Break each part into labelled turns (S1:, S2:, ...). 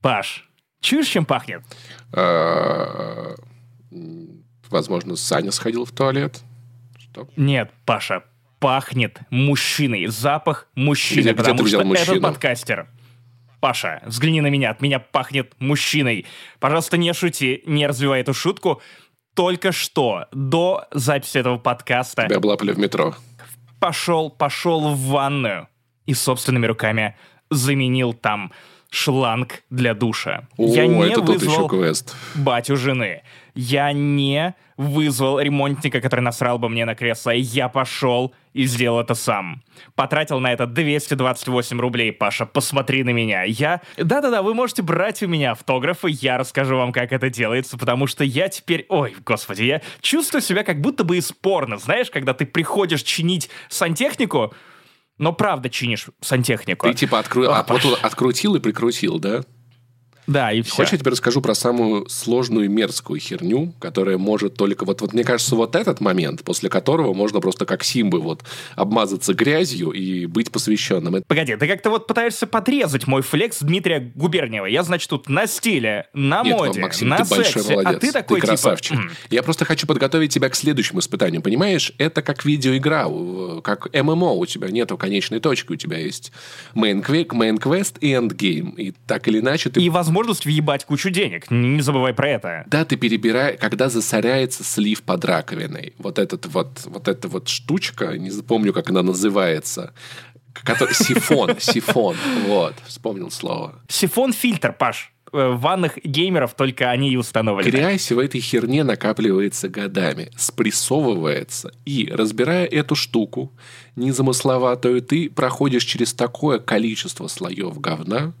S1: Паш, чуешь, чем пахнет?
S2: А, Возможно, Саня сходил в туалет. Что?
S1: Нет, Паша, пахнет мужчиной. Запах мужчины,
S2: Где- где
S1: потому
S2: взял
S1: что этот
S2: мужчину?
S1: подкастер. Паша, взгляни на меня, от меня пахнет мужчиной. Пожалуйста, не шути, не развивай эту шутку. Только что, до записи этого подкаста,
S2: Тебя облапали в метро.
S1: пошел, пошел в ванную и собственными руками заменил там шланг для душа.
S2: О,
S1: Я не
S2: это тот еще
S1: вызвал
S2: квест.
S1: батю жены. Я не вызвал ремонтника, который насрал бы мне на кресло. Я пошел и сделал это сам. Потратил на это 228 рублей, Паша. Посмотри на меня. Я... Да-да-да, вы можете брать у меня автографы. Я расскажу вам, как это делается, потому что я теперь... Ой, господи, я чувствую себя как будто бы из порно. Знаешь, когда ты приходишь чинить сантехнику, но правда чинишь сантехнику.
S2: Ты типа откру- а,
S1: Паш.
S2: тут открутил и прикрутил, да?
S1: Да, и все.
S2: Хочешь, я тебе расскажу про самую сложную мерзкую херню, которая может только... Вот, вот мне кажется, вот этот момент, после которого можно просто как симбы вот обмазаться грязью и быть посвященным.
S1: Погоди, ты как-то вот пытаешься подрезать мой флекс Дмитрия Губерниева. Я, значит, тут на стиле, на
S2: Нет,
S1: моде,
S2: Максим,
S1: на
S2: ты большой
S1: сексе,
S2: молодец.
S1: а ты такой
S2: красавчик.
S1: типа... «М,
S2: Я просто хочу подготовить тебя к следующему испытанию. Понимаешь, это как видеоигра, как ММО. У тебя нету конечной точки, у тебя есть main, main quest и endgame. И так или иначе ты
S1: И возможность въебать кучу денег. Не забывай про это.
S2: Да, ты перебираешь, когда засоряется слив под раковиной. Вот этот вот, вот эта вот штучка, не запомню, как она называется. Который, сифон, сифон. Вот, вспомнил слово.
S1: Сифон-фильтр, Паш. Э, ванных геймеров только они и установлены.
S2: Грязь в этой херне накапливается годами, спрессовывается. И, разбирая эту штуку, незамысловатую, ты проходишь через такое количество слоев говна,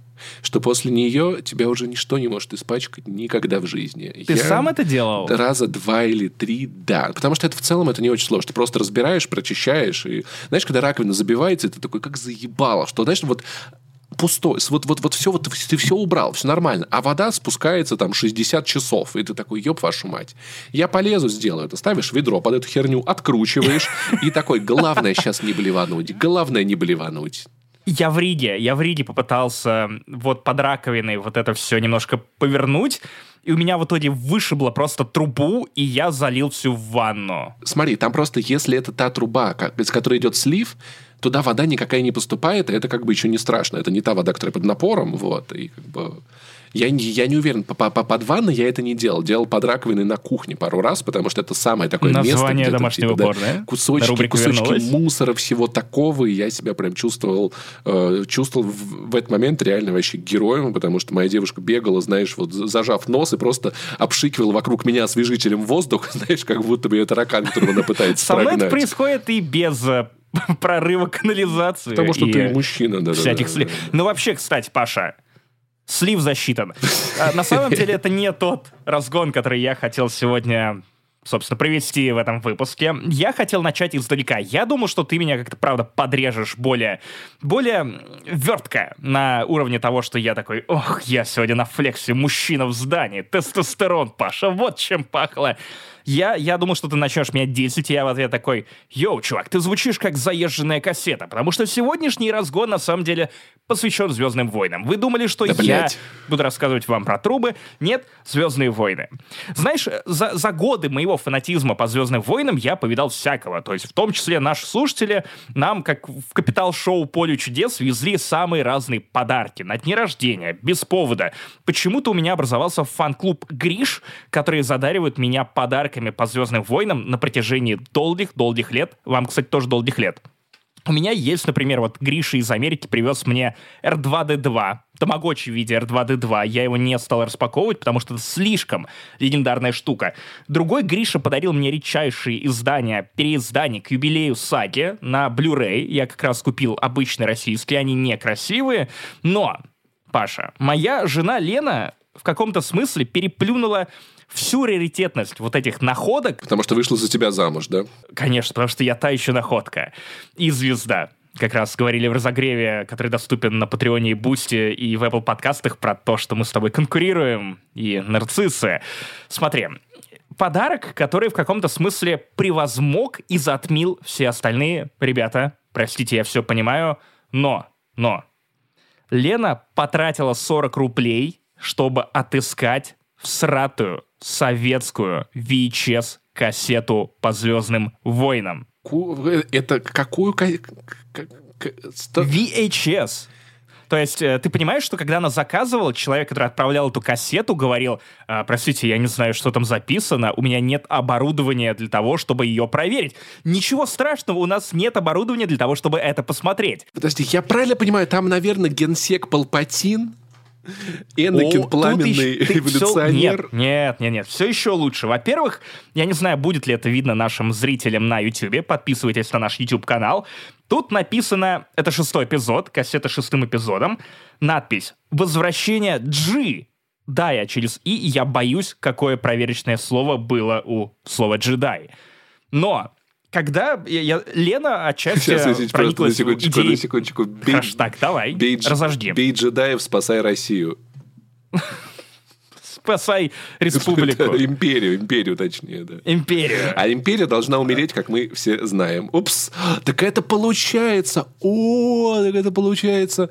S2: что после нее тебя уже ничто не может испачкать никогда в жизни.
S1: Ты сам это делал?
S2: Раза два или три, да. Потому что это в целом это не очень сложно. Ты просто разбираешь, прочищаешь. И знаешь, когда раковина забивается, ты такой, как заебало, что, знаешь, вот пустой, вот, вот, вот все, вот ты все убрал, все нормально, а вода спускается там 60 часов, и ты такой, ёб вашу мать. Я полезу, сделаю это. Ставишь ведро под эту херню, откручиваешь, и такой, главное сейчас не блевануть, главное не блевануть.
S1: Я в Риге, я в Риге попытался вот под раковиной вот это все немножко повернуть, и у меня в итоге вышибло просто трубу, и я залил всю ванну.
S2: Смотри, там просто, если это та труба, как- из которой идет слив, туда вода никакая не поступает, и это как бы еще не страшно. Это не та вода, которая под напором, вот, и как бы... Я не, я не уверен, по, по- по- под ванной я это не делал. Делал под раковиной на кухне пару раз, потому что это самое такое место,
S1: Название
S2: где там,
S1: домашнего
S2: типа, да,
S1: да?
S2: кусочки,
S1: Рубрика
S2: кусочки
S1: вернулась?
S2: мусора, всего такого, и я себя прям чувствовал, э, чувствовал в, в этот момент реально вообще героем, потому что моя девушка бегала, знаешь, вот зажав нос и просто обшикивала вокруг меня освежителем воздух, знаешь, как будто бы это таракан, которого она пытается
S1: Со мной это происходит и без э, прорыва канализации.
S2: Потому что ты мужчина, да.
S1: всяких слив. Ну, вообще, кстати, Паша, слив засчитан. А, На самом деле, это не тот разгон, который я хотел сегодня собственно, провести в этом выпуске. Я хотел начать издалека. Я думал, что ты меня как-то, правда, подрежешь более, более вертко на уровне того, что я такой, ох, я сегодня на флексе, мужчина в здании, тестостерон, Паша, вот чем пахло. Я, я думал, что ты начнешь меня 10, и я в ответ такой, йоу, чувак, ты звучишь как заезженная кассета, потому что сегодняшний разгон на самом деле посвящен Звездным войнам. Вы думали, что
S2: Да,
S1: я
S2: блядь.
S1: буду рассказывать вам про трубы? Нет, Звездные войны. Знаешь, за, за годы моего фанатизма по Звездным войнам я повидал всякого. То есть, в том числе наши слушатели нам, как в капитал-шоу «Поле чудес», везли самые разные подарки на дни рождения, без повода. Почему-то у меня образовался фан-клуб «Гриш», который задаривает меня подарками по Звездным войнам на протяжении долгих-долгих лет. Вам, кстати, тоже долгих лет. У меня есть, например, вот Гриша из Америки привез мне R2D2, тамагочи в виде R2D2. Я его не стал распаковывать, потому что это слишком легендарная штука. Другой Гриша подарил мне редчайшие издания, переиздания к юбилею саги на Blu-ray. Я как раз купил обычные российские, они некрасивые. Но, Паша, моя жена Лена в каком-то смысле переплюнула всю раритетность вот этих находок,
S2: Потому что вышла за тебя замуж, да?
S1: Конечно, потому что я та еще находка. И звезда. Как раз говорили в разогреве, который доступен на Patreon е и Boosty, и в Apple подкастах про то, что мы с тобой конкурируем, и нарциссы. Смотри, подарок, который в каком-то смысле превозмог и затмил все остальные. Ребята, простите, я все понимаю, но, но, Лена потратила 40 рублей чтобы отыскать всратую советскую VHS-кассету по «Звездным войнам».
S2: Это какую...
S1: VHS. То есть э, ты понимаешь, что когда она заказывала, человек, который отправлял эту кассету, говорил, «А, простите, я не знаю, что там записано, у меня нет оборудования для того, чтобы ее проверить. Ничего страшного, у нас нет оборудования для того, чтобы это посмотреть.
S2: Подожди, я правильно понимаю, там, наверное, генсек Палпатин? Энакин О, пламенный еще, революционер.
S1: Все, нет, нет, нет, все еще лучше. Во-первых, я не знаю, будет ли это видно нашим зрителям на YouTube. Подписывайтесь на наш YouTube-канал. Тут написано, это шестой эпизод, кассета шестым эпизодом, надпись «Возвращение G». Да, я через «и», я боюсь, какое проверочное слово было у слова «джедай». Но когда я, я, Лена отчасти Сейчас,
S2: извините, прониклась на секундочку, идеей... на секундочку.
S1: Бей, Хэштаг, давай, бей, разожди.
S2: Бей джедаев, спасай Россию.
S1: Спасай республику.
S2: Империю, империю точнее, да.
S1: Империю.
S2: А империя должна умереть, как мы все знаем. Упс, так это получается. О, так это получается.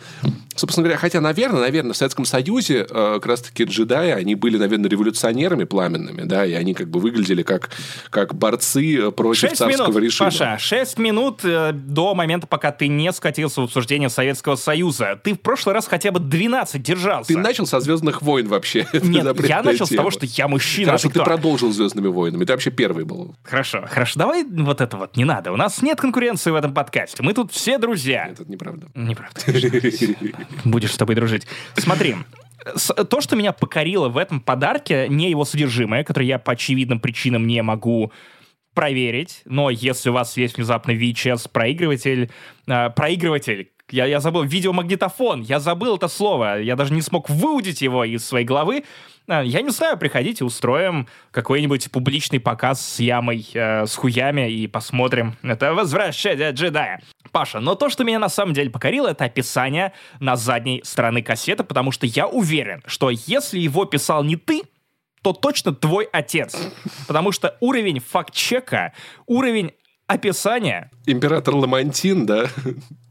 S2: Собственно говоря, хотя, наверное, наверное, в Советском Союзе э, как раз-таки джедаи, они были, наверное, революционерами пламенными, да, и они как бы выглядели как, как борцы против царского
S1: минут,
S2: режима.
S1: Паша, шесть минут э, до момента, пока ты не скатился в обсуждение Советского Союза. Ты в прошлый раз хотя бы 12 держался.
S2: Ты начал со «Звездных войн» вообще.
S1: Нет, я начал тема. с того, что я мужчина.
S2: Хорошо, ты, ты продолжил «Звездными войнами». Ты вообще первый был.
S1: Хорошо, хорошо. Давай вот это вот не надо. У нас нет конкуренции в этом подкасте. Мы тут все друзья.
S2: Это неправда.
S1: Неправда. Будешь с тобой дружить. Смотри, то, что меня покорило в этом подарке, не его содержимое, которое я по очевидным причинам не могу проверить, но если у вас есть внезапно VHS проигрыватель, э, проигрыватель, я, я забыл, видеомагнитофон, я забыл это слово, я даже не смог выудить его из своей головы, а, я не знаю, приходите, устроим какой-нибудь публичный показ с ямой, э, с хуями и посмотрим. Это возвращение джедая. Паша, но то, что меня на самом деле покорило, это описание на задней стороны кассеты, потому что я уверен, что если его писал не ты, то точно твой отец. Потому что уровень факт-чека, уровень описание.
S2: Император Ламантин, да?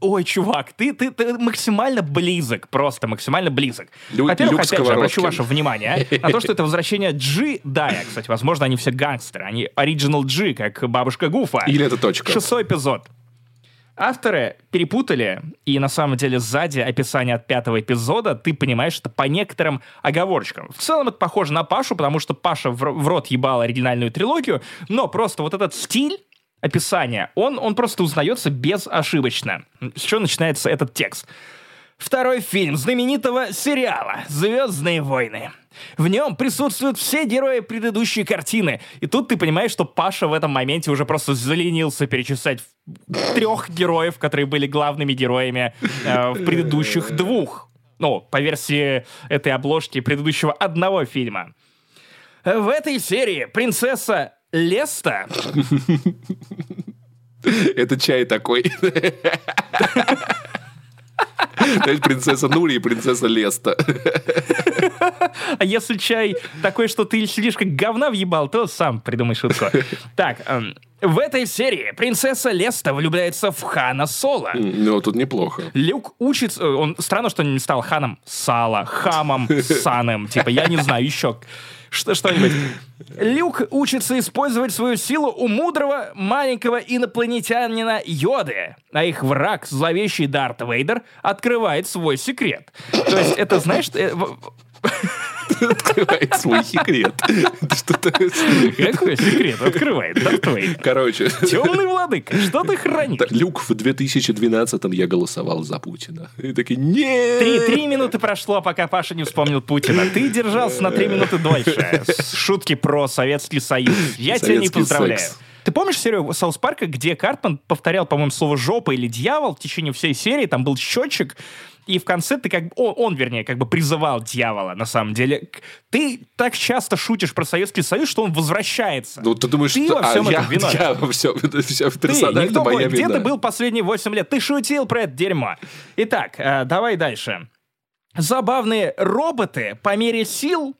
S1: Ой, чувак, ты, ты, ты максимально близок, просто максимально близок.
S2: Лю, Во-первых,
S1: опять же, обращу ваше внимание на то, что это возвращение G Дая. Кстати, возможно, они все гангстеры. Они Original G, как бабушка Гуфа.
S2: Или это точка.
S1: Шестой эпизод. Авторы перепутали, и на самом деле сзади описания от пятого эпизода ты понимаешь это по некоторым оговорочкам. В целом это похоже на Пашу, потому что Паша в, в рот ебал оригинальную трилогию, но просто вот этот стиль описание, он, он просто узнается безошибочно. С чего начинается этот текст? Второй фильм знаменитого сериала «Звездные войны». В нем присутствуют все герои предыдущей картины. И тут ты понимаешь, что Паша в этом моменте уже просто заленился перечислять трех героев, которые были главными героями э, в предыдущих двух. Ну, по версии этой обложки предыдущего одного фильма. В этой серии принцесса Леста.
S2: Это чай такой. Знаешь, принцесса Нури и принцесса Леста.
S1: А если чай такой, что ты слишком говна въебал, то сам придумай шутку. Так, эм, в этой серии принцесса Леста влюбляется в Хана Соло.
S2: Ну, тут неплохо.
S1: Люк учится... Он странно, что не стал Ханом Сала, Хамом Саном. Типа, я не знаю, еще что, что-нибудь. Люк учится использовать свою силу у мудрого маленького инопланетянина Йоды, а их враг, зловещий Дарт Вейдер, открывает свой секрет. То есть это, знаешь, э,
S2: Открывает свой секрет.
S1: Какой секрет открывает Дарт?
S2: Короче.
S1: Темный владыка, что ты хранишь?
S2: Люк, в 2012-м я голосовал за Путина. И такие, нет!
S1: Три, три минуты прошло, пока Паша не вспомнил Путина. Ты держался на три минуты дольше. Шутки про Советский Союз. Я тебя не поздравляю. Ты помнишь серию Саус Парка, где Картман повторял, по-моему, слово «жопа» или «дьявол» в течение всей серии? Там был счетчик, и в конце ты как бы, он, он, вернее, как бы призывал дьявола, на самом деле. Ты так часто шутишь про Советский Союз, что он возвращается.
S2: Ну, ты думаешь,
S1: ты
S2: что...
S1: во всем
S2: а,
S1: этом
S2: я, я во всем, это все персонально ты, моя
S1: Где ты был последние 8 лет? Ты шутил про это дерьмо. Итак, э, давай дальше. Забавные роботы по мере сил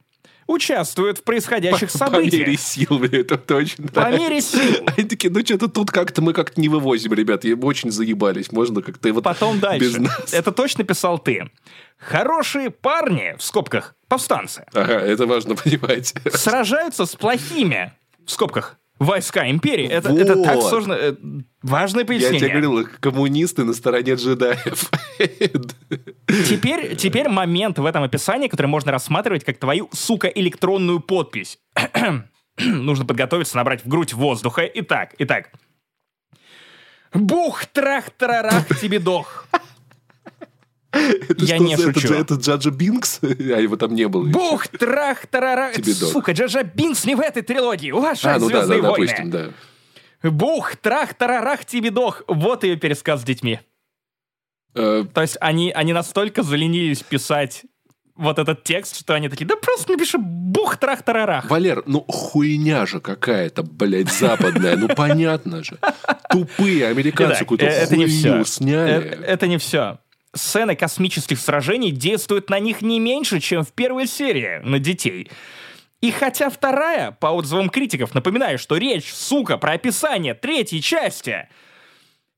S1: участвуют в происходящих
S2: По
S1: событиях.
S2: мере сил, мне это точно
S1: По мере сил.
S2: Они такие, ну что-то тут как-то мы как-то не вывозим, ребят, мы очень заебались, можно как-то вот
S1: Потом
S2: без
S1: дальше.
S2: нас.
S1: Это точно писал ты. Хорошие парни, в скобках, повстанцы,
S2: Ага, это важно понимать.
S1: сражаются с плохими, в скобках, войска империи. Это, это так
S2: Вот.
S1: сложно. э, Важное
S2: Я
S1: пояснение.
S2: тебе говорил, коммунисты на стороне джедаев.
S1: Теперь, теперь момент в этом описании, который можно рассматривать как твою, сука, электронную подпись. Нужно подготовиться, набрать в грудь воздуха. Итак, итак. Бух, трах, тарарах, тебе дох. Я не шучу.
S2: Это Джаджа Бинкс? А его там не было.
S1: Бух, трах,
S2: дох.
S1: Сука, Джаджа Бинкс не в этой трилогии. Уважай
S2: А, ну
S1: «Звездные войны». Бух, трах, тарарах, тебе дох. Вот ее пересказ с детьми.
S2: Э,
S1: То есть они, они настолько заленились писать вот этот текст, что они такие, да просто напиши бух, трах, тарарах.
S2: Валер, ну хуйня же какая-то, блядь, западная. Ну понятно же. Тупые американцы какую-то
S1: э,
S2: хуйню сняли.
S1: Это не все. Сцены космических сражений действуют на них не меньше, чем в первой серии на детей. И хотя вторая, по отзывам критиков, напоминаю, что речь, сука, про описание третьей части.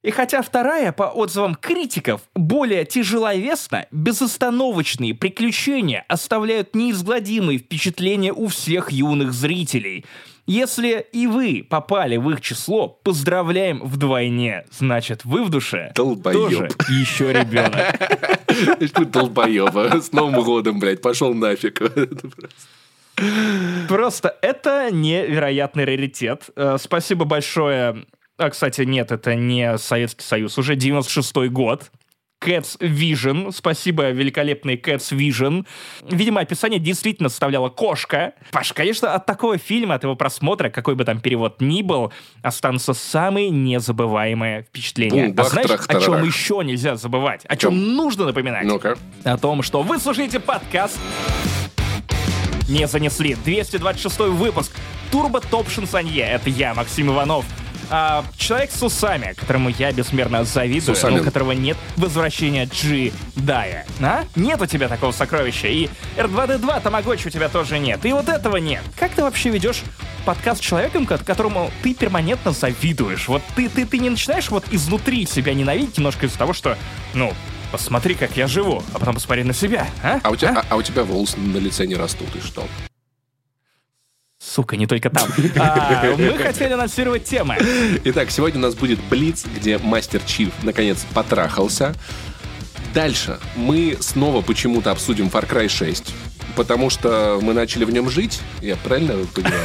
S1: И хотя вторая, по отзывам критиков, более тяжеловесна, безостановочные приключения оставляют неизгладимые впечатления у всех юных зрителей. Если и вы попали в их число, поздравляем вдвойне. Значит, вы в душе
S2: Долбоёб.
S1: тоже еще ребенок.
S2: Ты долбоеба. С Новым годом, блядь, пошел нафиг. Просто
S1: это невероятный раритет. Э, Спасибо большое. А, кстати, нет, это не Советский Союз, уже 96-й год. Cats Vision. Спасибо, великолепный Cats Vision. Видимо, описание действительно составляла кошка. Паш, конечно, от такого фильма, от его просмотра, какой бы там перевод ни был, останутся самые незабываемые впечатления.
S2: Бум, бах,
S1: а знаешь,
S2: трах,
S1: о чем еще нельзя забывать? О чем
S2: чем?
S1: нужно напоминать?
S2: Ну-ка.
S1: о том, что вы слушаете подкаст «Не занесли». 226 выпуск. Турбо Топ Шансонье. Это я, Максим Иванов. А, человек с усами, которому я бессмерно завидую, но у которого нет возвращения джедая. А? Нет у тебя такого сокровища. И R2D2 Тамагочи у тебя тоже нет. И вот этого нет. Как ты вообще ведешь подкаст с человеком, ко- которому ты перманентно завидуешь? Вот ты, ты, ты не начинаешь вот изнутри себя ненавидеть немножко из-за того, что, ну, посмотри, как я живу, а потом посмотри на себя, а?
S2: А у тебя, а- а у тебя волосы на лице не растут, и что?
S1: Сука, не только там. А, мы хотели анонсировать темы.
S2: Итак, сегодня у нас будет Блиц, где Мастер Чиф наконец потрахался. Дальше мы снова почему-то обсудим Far Cry 6, потому что мы начали в нем жить, я правильно понимаю?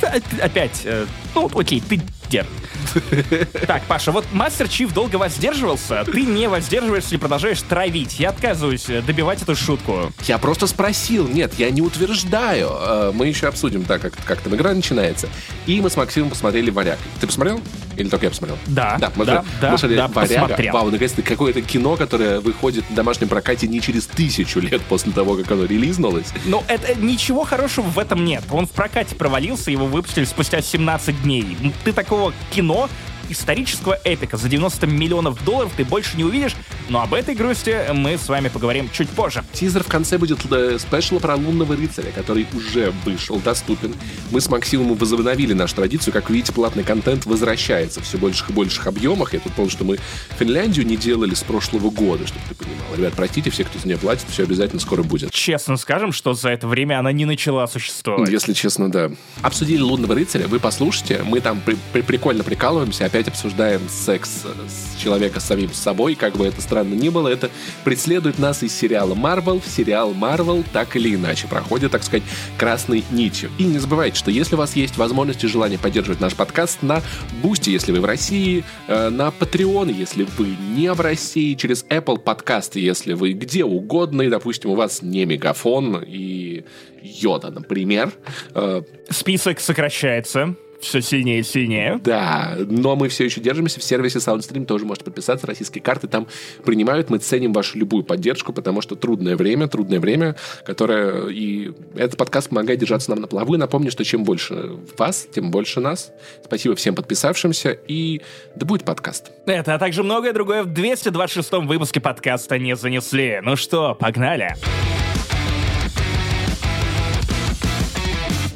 S1: Опять, э, ну окей, ты дед. Так, Паша, вот Мастер Чиф долго воздерживался, ты не воздерживаешься и продолжаешь травить. Я отказываюсь э, добивать эту шутку.
S2: Я просто спросил, нет, я не утверждаю. Э, Мы еще обсудим, так как, как там игра начинается. И мы с Максимом посмотрели «Варяг». Ты посмотрел? Или только я посмотрел?
S1: Да,
S2: Да, мы
S1: да, да,
S2: мы смотрели
S1: да,
S2: «Варяга».
S1: посмотрел.
S2: Вау, наконец-то какое-то кино, которое выходит в домашнем прокате не через тысячу лет после того, как оно релизнулось.
S1: Но это ничего хорошего в этом нет. Он в прокате провалился, его выпустили спустя 17 дней. Ты такого кино исторического эпика за 90 миллионов долларов ты больше не увидишь, но об этой грусти мы с вами поговорим чуть позже.
S2: Тизер в конце будет э, спешл про лунного рыцаря, который уже вышел, доступен. Мы с Максимом возобновили нашу традицию. Как видите, платный контент возвращается в все больших и больших объемах. Я тут помню, что мы Финляндию не делали с прошлого года, чтобы ты понимал. Ребят, простите, все, кто за нее платит, все обязательно скоро будет.
S1: Честно скажем, что за это время она не начала существовать.
S2: Если честно, да. Обсудили «Лунного рыцаря», вы послушайте. Мы там при- при- прикольно прикалываемся, опять обсуждаем секс э, с человека с самим собой, как бы это странно ни было. Это преследует нас из сериала Marvel в сериал Marvel так или иначе. Проходит, так сказать, красной нитью. И не забывайте, что если у вас есть возможность и желание поддерживать наш подкаст на Boosty, если вы в России, э, на Patreon, если вы не в России, через Apple подкасты, если вы где угодно, и, допустим, у вас не МегаФон и Yota, например, э,
S1: Список сокращается все сильнее и сильнее.
S2: да, но мы все еще держимся в сервисе SoundStream, тоже можете подписаться, российские карты там принимают, мы ценим вашу любую поддержку, потому что трудное время, трудное время, которое и этот подкаст помогает держаться нам на плаву, и напомню, что чем больше вас, тем больше нас. Спасибо всем подписавшимся, и да будет подкаст.
S1: Это, а также многое другое в 226 выпуске подкаста «Не занесли». Ну что, погнали.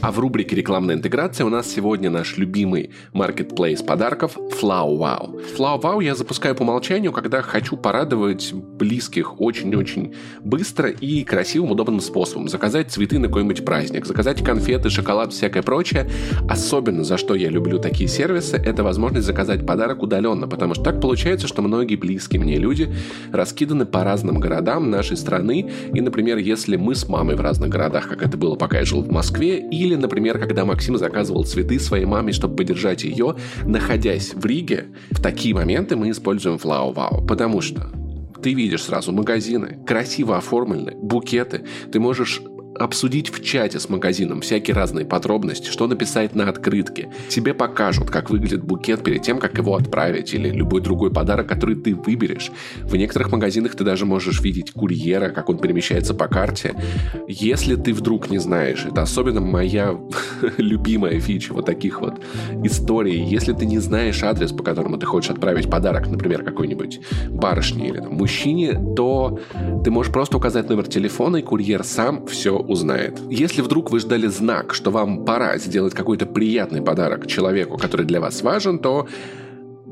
S2: А в рубрике «Рекламная интеграция» у нас сегодня наш любимый маркетплейс подарков Flow Wow. Flow Wow я запускаю по умолчанию, когда хочу порадовать близких очень-очень быстро и красивым, удобным способом. Заказать цветы на какой-нибудь праздник, заказать конфеты, шоколад, всякое прочее. Особенно за что я люблю такие сервисы, это возможность заказать подарок удаленно, потому что так получается, что многие близкие мне люди раскиданы по разным городам нашей страны. И, например, если мы с мамой в разных городах, как это было, пока я жил в Москве, или например, когда Максим заказывал цветы своей маме, чтобы поддержать ее, находясь в Риге, в такие моменты мы используем Flow Wow, потому что ты видишь сразу магазины, красиво оформленные, букеты. Ты можешь обсудить в чате с магазином всякие разные подробности, что написать на открытке. Тебе покажут, как выглядит букет перед тем, как его отправить, или любой другой подарок, который ты выберешь. В некоторых магазинах ты даже можешь видеть курьера, как он перемещается по карте. Если ты вдруг не знаешь, это особенно моя любимая фича вот таких вот историй. Если ты не знаешь адрес, по которому ты хочешь отправить подарок, например, какой-нибудь барышне или там, мужчине, то ты можешь просто указать номер телефона, и курьер сам все узнает. Если вдруг вы ждали знак, что вам пора сделать какой-то приятный подарок человеку, который для вас важен, то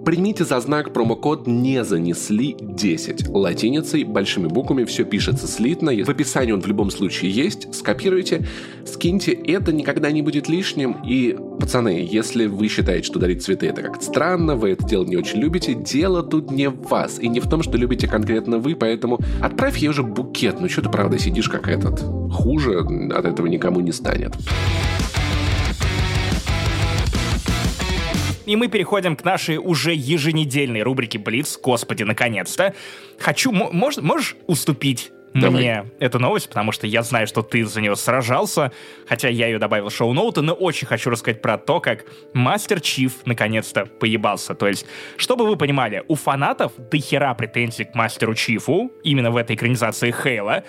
S2: Примите за знак промокод «Не занесли 10». Латиницей, большими буквами, все пишется слитно. В описании он в любом случае есть. Скопируйте, скиньте. Это никогда не будет лишним. И, пацаны, если вы считаете, что дарить цветы это как-то странно, вы это дело не очень любите, дело тут не в вас. И не в том, что любите конкретно вы, поэтому отправь ей уже букет. Ну что ты, правда, сидишь как этот? Хуже от этого никому не станет.
S1: И мы переходим к нашей уже еженедельной рубрике Блиц. Господи, наконец-то. Хочу, мож, можешь уступить Давай. мне эту новость, потому что я знаю, что ты за нее сражался, хотя я ее добавил в шоу-ноуты, но очень хочу рассказать про то, как Мастер Чиф наконец-то поебался. То есть, чтобы вы понимали, у фанатов до хера претензий к Мастеру Чифу, именно в этой экранизации Хейла,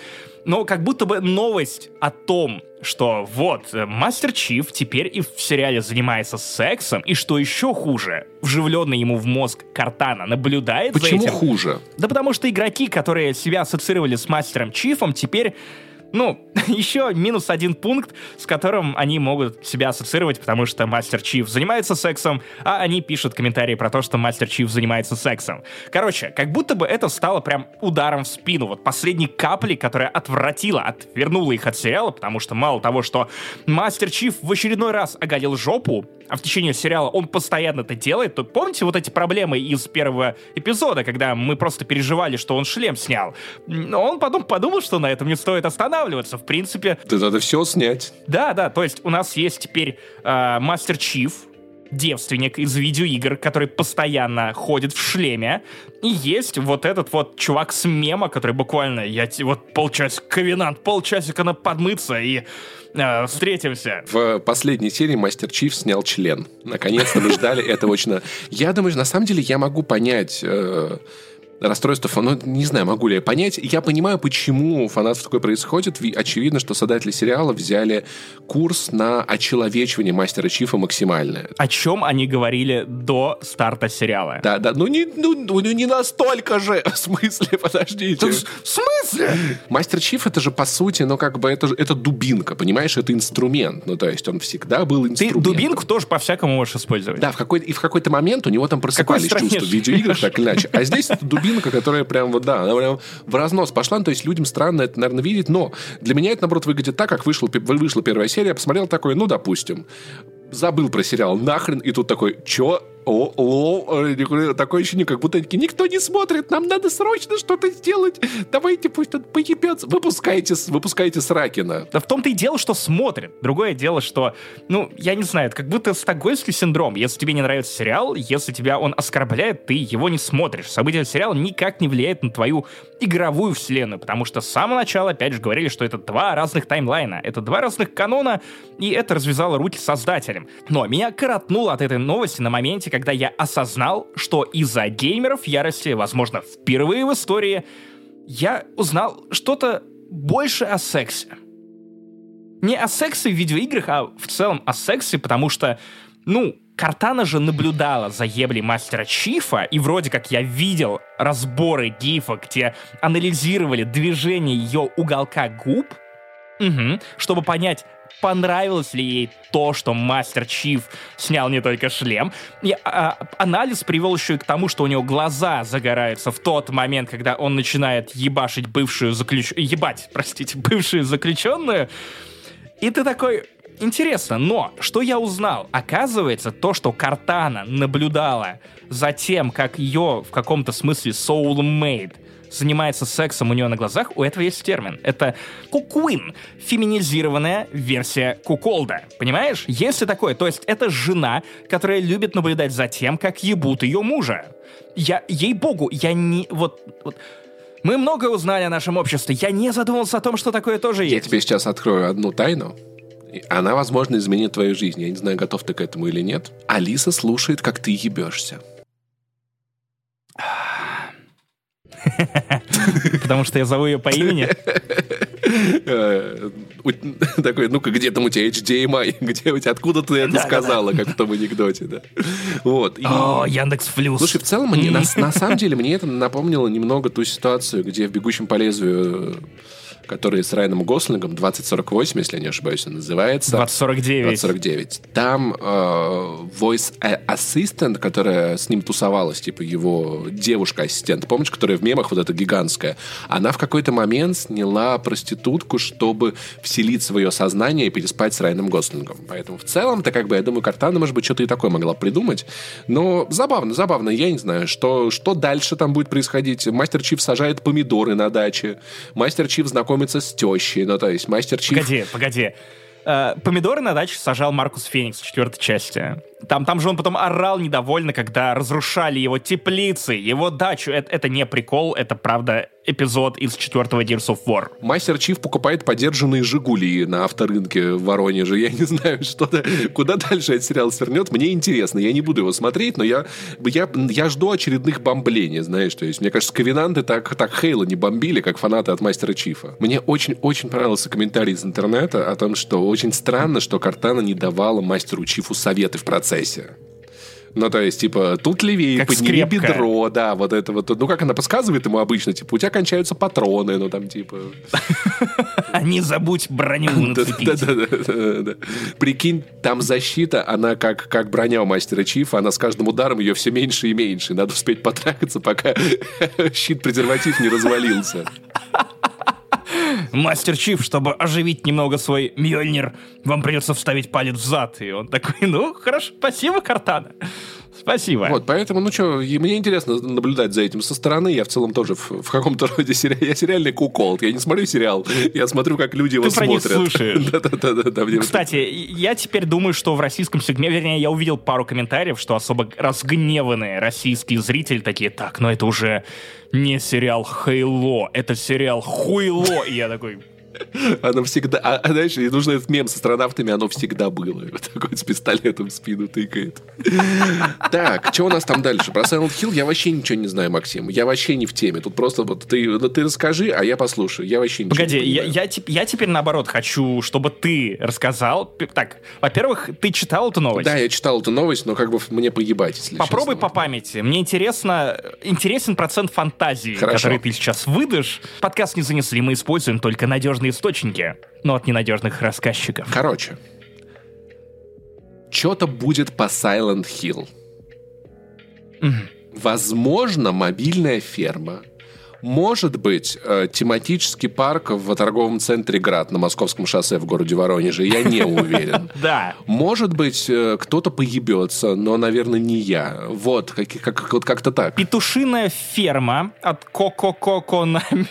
S1: но как будто бы новость о том, что вот, э, Мастер Чиф теперь и в сериале занимается сексом, и что еще хуже, вживленный ему в мозг Картана наблюдает
S2: Почему
S1: за этим.
S2: Почему хуже?
S1: Да потому что игроки, которые себя ассоциировали с Мастером Чифом, теперь ну, еще минус один пункт, с которым они могут себя ассоциировать, потому что Мастер Чиф занимается сексом, а они пишут комментарии про то, что Мастер Чиф занимается сексом. Короче, как будто бы это стало прям ударом в спину, вот последней капли, которая отвратила, отвернула их от сериала, потому что мало того, что Мастер Чиф в очередной раз оголил жопу, а в течение сериала он постоянно это делает, то помните вот эти проблемы из первого эпизода, когда мы просто переживали, что он шлем снял? Он потом подумал, что на этом не стоит останавливаться. В принципе...
S2: Да надо все снять.
S1: Да, да, то есть у нас есть теперь э, Мастер Чиф, девственник из видеоигр, который постоянно ходит в шлеме. И есть вот этот вот чувак с мема, который буквально, я вот полчасика, ковенант, полчасика на подмыться и э, встретимся.
S2: В последней серии Мастер Чиф снял член. Наконец-то мы ждали этого очень... Я думаю, на самом деле я могу понять... Э расстройство, ну, не знаю, могу ли я понять. Я понимаю, почему у фанатов такое происходит. Очевидно, что создатели сериала взяли курс на очеловечивание Мастера Чифа максимальное.
S1: О чем они говорили до старта сериала?
S2: Да, да, ну не, ну, ну не настолько же. В смысле, подождите.
S1: В смысле?
S2: Мастер Чиф это же по сути, ну как бы это, это дубинка, понимаешь, это инструмент. Ну то есть он всегда был инструментом.
S1: Ты дубинку тоже по-всякому можешь использовать.
S2: Да, в какой, и в какой-то момент у него там просыпались чувства в видеоиграх так или иначе. А здесь это дубинка картинка, которая прям вот, да, она прям в разнос пошла. То есть людям странно это, наверное, видеть, но для меня это, наоборот, выглядит так, как вышла, вышла первая серия, я посмотрел такой, ну, допустим, забыл про сериал нахрен, и тут такой, чё? О, о, такое ощущение, как будто такие, никто не смотрит, нам надо срочно что-то сделать, давайте пусть он поебется. Выпускайте, выпускайте Сракина.
S1: Да в том-то и дело, что смотрит. Другое дело, что, ну, я не знаю, это как будто стокгольмский синдром. Если тебе не нравится сериал, если тебя он оскорбляет, ты его не смотришь. События сериала никак не влияет на твою игровую вселенную, потому что с самого начала, опять же, говорили, что это два разных таймлайна, это два разных канона, и это развязало руки создателям. Но меня коротнуло от этой новости на моменте, когда я осознал, что из-за геймеров ярости, возможно, впервые в истории, я узнал что-то больше о сексе. Не о сексе в видеоиграх, а в целом о сексе, потому что, ну, Картана же наблюдала за еблей мастера Чифа, и вроде как я видел разборы гифа, где анализировали движение ее уголка губ, угу, чтобы понять, понравилось ли ей то, что Мастер Чиф снял не только шлем. И а, анализ привел еще и к тому, что у него глаза загораются в тот момент, когда он начинает ебашить бывшую заключенную... Ебать, простите, бывшую заключенную. И ты такой, интересно, но что я узнал? Оказывается, то, что Картана наблюдала за тем, как ее в каком-то смысле soulmate занимается сексом у нее на глазах, у этого есть термин. Это кукуин, феминизированная версия куколда. Понимаешь? Если такое, то есть это жена, которая любит наблюдать за тем, как ебут ее мужа. Я, ей-богу, я не... Вот, вот мы много узнали о нашем обществе. Я не задумывался о том, что такое тоже есть.
S2: Я тебе сейчас открою одну тайну. Она, возможно, изменит твою жизнь. Я не знаю, готов ты к этому или нет. Алиса слушает, как ты ебешься.
S1: Потому что я зову ее по имени.
S2: Э, такой, ну-ка, где там у тебя HDMI? Где у тебя, откуда ты это сказала, как в том анекдоте, да? Вот.
S1: О, Яндекс Флюс.
S2: Слушай, в целом, на самом деле, мне это напомнило немного ту ситуацию, где в «Бегущем по лезвию» который с Райаном Гослингом, 2048, если я не ошибаюсь, он называется.
S1: 2049.
S2: 2049. Там э, voice assistant, которая с ним тусовалась, типа его девушка-ассистент, помнишь, которая в мемах вот эта гигантская, она в какой-то момент сняла проститутку, чтобы вселить свое сознание и переспать с Райаном Гослингом. Поэтому в целом-то, как бы, я думаю, Картана, может быть, что-то и такое могла придумать. Но забавно, забавно. Я не знаю, что, что дальше там будет происходить. Мастер Чиф сажает помидоры на даче. Мастер Чиф знаком знакомиться с тещей. Ну, то есть мастер Чиф...
S1: Погоди, погоди. Э, помидоры на даче сажал Маркус Феникс в четвертой части. Там, там же он потом орал недовольно, когда разрушали его теплицы, его дачу. Это, это не прикол, это правда эпизод из четвертого Gears of War.
S2: Мастер Чиф покупает подержанные «Жигули» на авторынке в Воронеже. Я не знаю, что -то, куда дальше этот сериал свернет. Мне интересно. Я не буду его смотреть, но я, я, я жду очередных бомблений, знаешь. То есть, мне кажется, ковенанты так, так Хейла не бомбили, как фанаты от Мастера Чифа. Мне очень-очень понравился комментарий из интернета о том, что очень странно, что Картана не давала Мастеру Чифу советы в процессе. Ну, то есть, типа, тут левее, как подними скрепка. бедро, да, вот это вот. Ну, как она подсказывает ему обычно, типа, у тебя кончаются патроны, ну, там, типа...
S1: Не забудь броню нацепить.
S2: Прикинь, там защита, она как, как броня у мастера Чифа, она с каждым ударом ее все меньше и меньше. Надо успеть потрахаться, пока щит-презерватив не развалился.
S1: Мастер Чиф, чтобы оживить немного свой Мьёльнир, вам придется вставить палец в зад. И он такой, ну, хорошо, спасибо, Картана. Спасибо.
S2: Вот, поэтому, ну что, мне интересно наблюдать за этим со стороны. Я в целом тоже в, в каком-то роде сериал. Я сериальный кукол. Я не смотрю сериал. Я смотрю, как люди его Ты смотрят. Ты
S1: про них слушаешь. Да-да-да. Кстати, я теперь думаю, что в российском сегменте, вернее, я увидел пару комментариев, что особо разгневанные российские зрители такие, так, но это уже не сериал Хейло, это сериал Хуйло. И я такой,
S2: оно всегда... А, а знаешь, и нужно этот мем с астронавтами, оно всегда было. Вот такой с пистолетом в спину тыкает. Так, что у нас там дальше? Про Silent Hill я вообще ничего не знаю, Максим. Я вообще не в теме. Тут просто вот ты, ну, ты расскажи, а я послушаю. Я вообще ничего
S1: Погоди,
S2: не
S1: я, я, я теперь наоборот хочу, чтобы ты рассказал. Так, во-первых, ты читал эту новость?
S2: Да, я читал эту новость, но как бы мне поебать, если
S1: Попробуй
S2: честно.
S1: по памяти. Мне интересно, интересен процент фантазии, Хорошо. который ты сейчас выдашь. Подкаст не занесли, мы используем только надежный надежные источники, но от ненадежных рассказчиков.
S2: Короче, что-то будет по Silent Hill. Угу. Возможно, мобильная ферма — может быть, э, тематический парк в торговом центре «Град» на Московском шоссе в городе Воронеже. Я не уверен.
S1: Да.
S2: Может быть, э, кто-то поебется, но, наверное, не я. Вот, как, как, вот как-то так.
S1: Петушиная ферма от Коко-Ко Конами.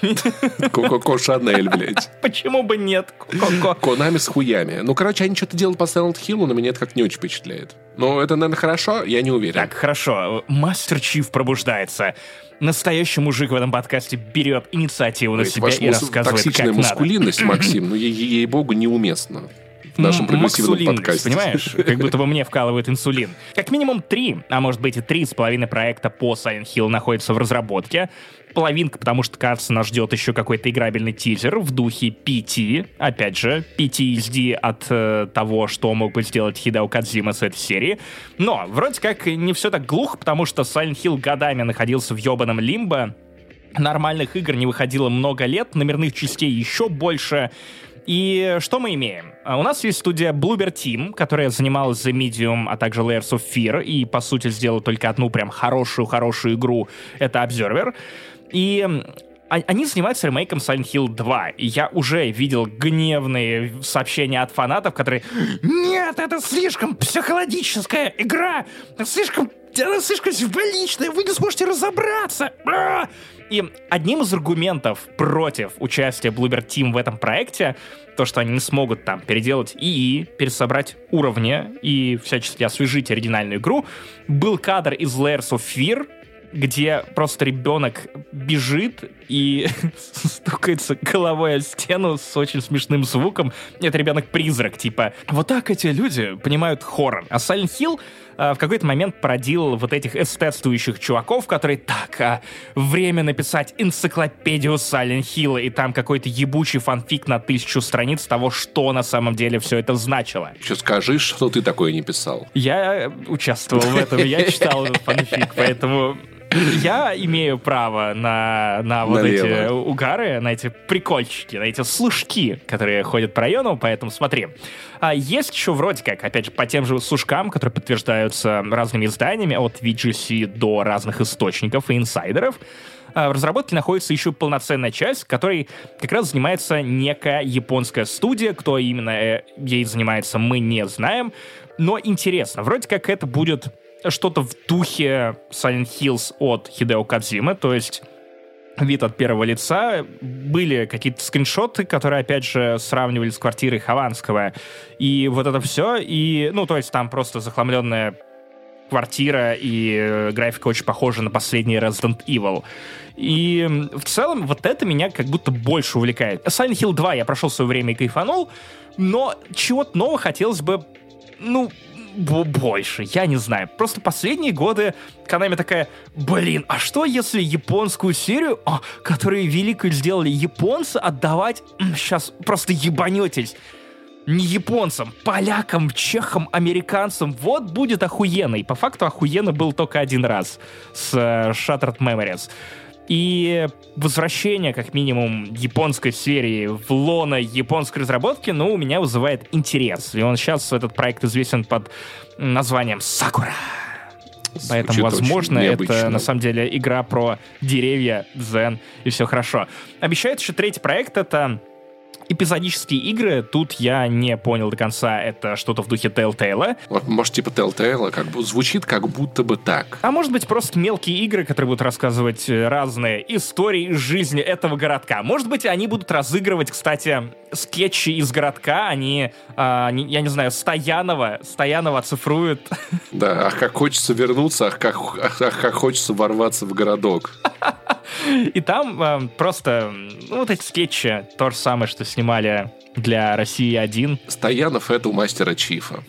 S2: Коко-Ко Шанель, блядь.
S1: Почему бы нет? Коко.
S2: Конами с хуями. Ну, короче, они что-то делают по Silent Hill, но меня это как не очень впечатляет. Ну, это, наверное, хорошо, я не уверен.
S1: Так, хорошо. Мастер Чиф пробуждается настоящий мужик в этом подкасте берет инициативу на себя и рассказывает,
S2: токсичная
S1: как
S2: маскулинность,
S1: надо.
S2: Максим, ну, ей-богу, неуместно в нашем прогрессивном подкасте.
S1: Понимаешь? Как будто бы мне вкалывают инсулин. Как минимум три, а может быть и три с половиной проекта по Silent Hill находятся в разработке половинка, потому что, кажется, нас ждет еще какой-то играбельный тизер в духе PT. Опять же, PTSD от э, того, что мог бы сделать Хидео Кадзима с этой серии. Но вроде как не все так глухо, потому что Silent Hill годами находился в ебаном лимбо. Нормальных игр не выходило много лет, номерных частей еще больше. И что мы имеем? А, У нас есть студия Bloober Team, которая занималась The Medium, а также Layers of Fear, и, по сути, сделала только одну прям хорошую-хорошую игру, это Observer. И а- они занимаются ремейком Silent Hill 2, и я уже видел гневные сообщения от фанатов, которые «Нет, это слишком психологическая игра! Это слишком... Она слишком символичная, вы не сможете разобраться!» А!» И одним из аргументов против участия Bloober Team в этом проекте то, что они не смогут там переделать ИИ, пересобрать уровни и всячески освежить оригинальную игру, был кадр из Layers of Fear, где просто ребенок бежит и стукается головой о стену с очень смешным звуком. Это ребенок-призрак, типа. Вот так эти люди понимают хоррор. А Silent Hill а, в какой-то момент породил вот этих эстетствующих чуваков, которые так, а, время написать энциклопедию Silent Hill, и там какой-то ебучий фанфик на тысячу страниц того, что на самом деле все это значило.
S2: Еще скажи, что ты такое не писал.
S1: Я участвовал в этом, я читал этот фанфик, поэтому я имею право на, на вот
S2: Налево.
S1: эти угары, на эти прикольчики, на эти служки, которые ходят по району, поэтому смотри. А есть еще вроде как, опять же, по тем же служкам, которые подтверждаются разными изданиями, от VGC до разных источников и инсайдеров, а, в разработке находится еще полноценная часть, которой как раз занимается некая японская студия. Кто именно э, ей занимается, мы не знаем. Но интересно, вроде как это будет что-то в духе Silent Hills от Хидео Кадзимы, то есть вид от первого лица. Были какие-то скриншоты, которые, опять же, сравнивали с квартирой Хованского. И вот это все. И, ну, то есть там просто захламленная квартира, и э, графика очень похожа на последний Resident Evil. И в целом вот это меня как будто больше увлекает. Silent Hill 2 я прошел свое время и кайфанул, но чего-то нового хотелось бы, ну, больше, я не знаю. Просто последние годы Канами такая, блин, а что если японскую серию, а, которую великую сделали японцы, отдавать, сейчас просто ебанетесь, не японцам, полякам, чехам, американцам. Вот будет охуенно. И по факту охуенно был только один раз с э, Shattered Memories. И возвращение, как минимум, японской серии в лоно японской разработки, ну, у меня вызывает интерес. И он сейчас, этот проект известен под названием «Сакура». Поэтому,
S2: Звучит
S1: возможно, это на самом деле игра про деревья, дзен, и все хорошо. Обещают еще третий проект, это эпизодические игры. Тут я не понял до конца, это что-то в духе Telltale.
S2: Вот, может, типа Telltale, как бы звучит как будто бы так.
S1: А может быть, просто мелкие игры, которые будут рассказывать э, разные истории из жизни этого городка. Может быть, они будут разыгрывать, кстати, скетчи из городка. Они, а, не- я не знаю, Стоянова, Стоянова оцифруют.
S2: Да, ах, как хочется вернуться, ах, как, ах, ах, как хочется ворваться в городок.
S1: И там э, просто ну, вот эти скетчи, то же самое, что снимали для России 1.
S2: Стоянов это у мастера Чифа.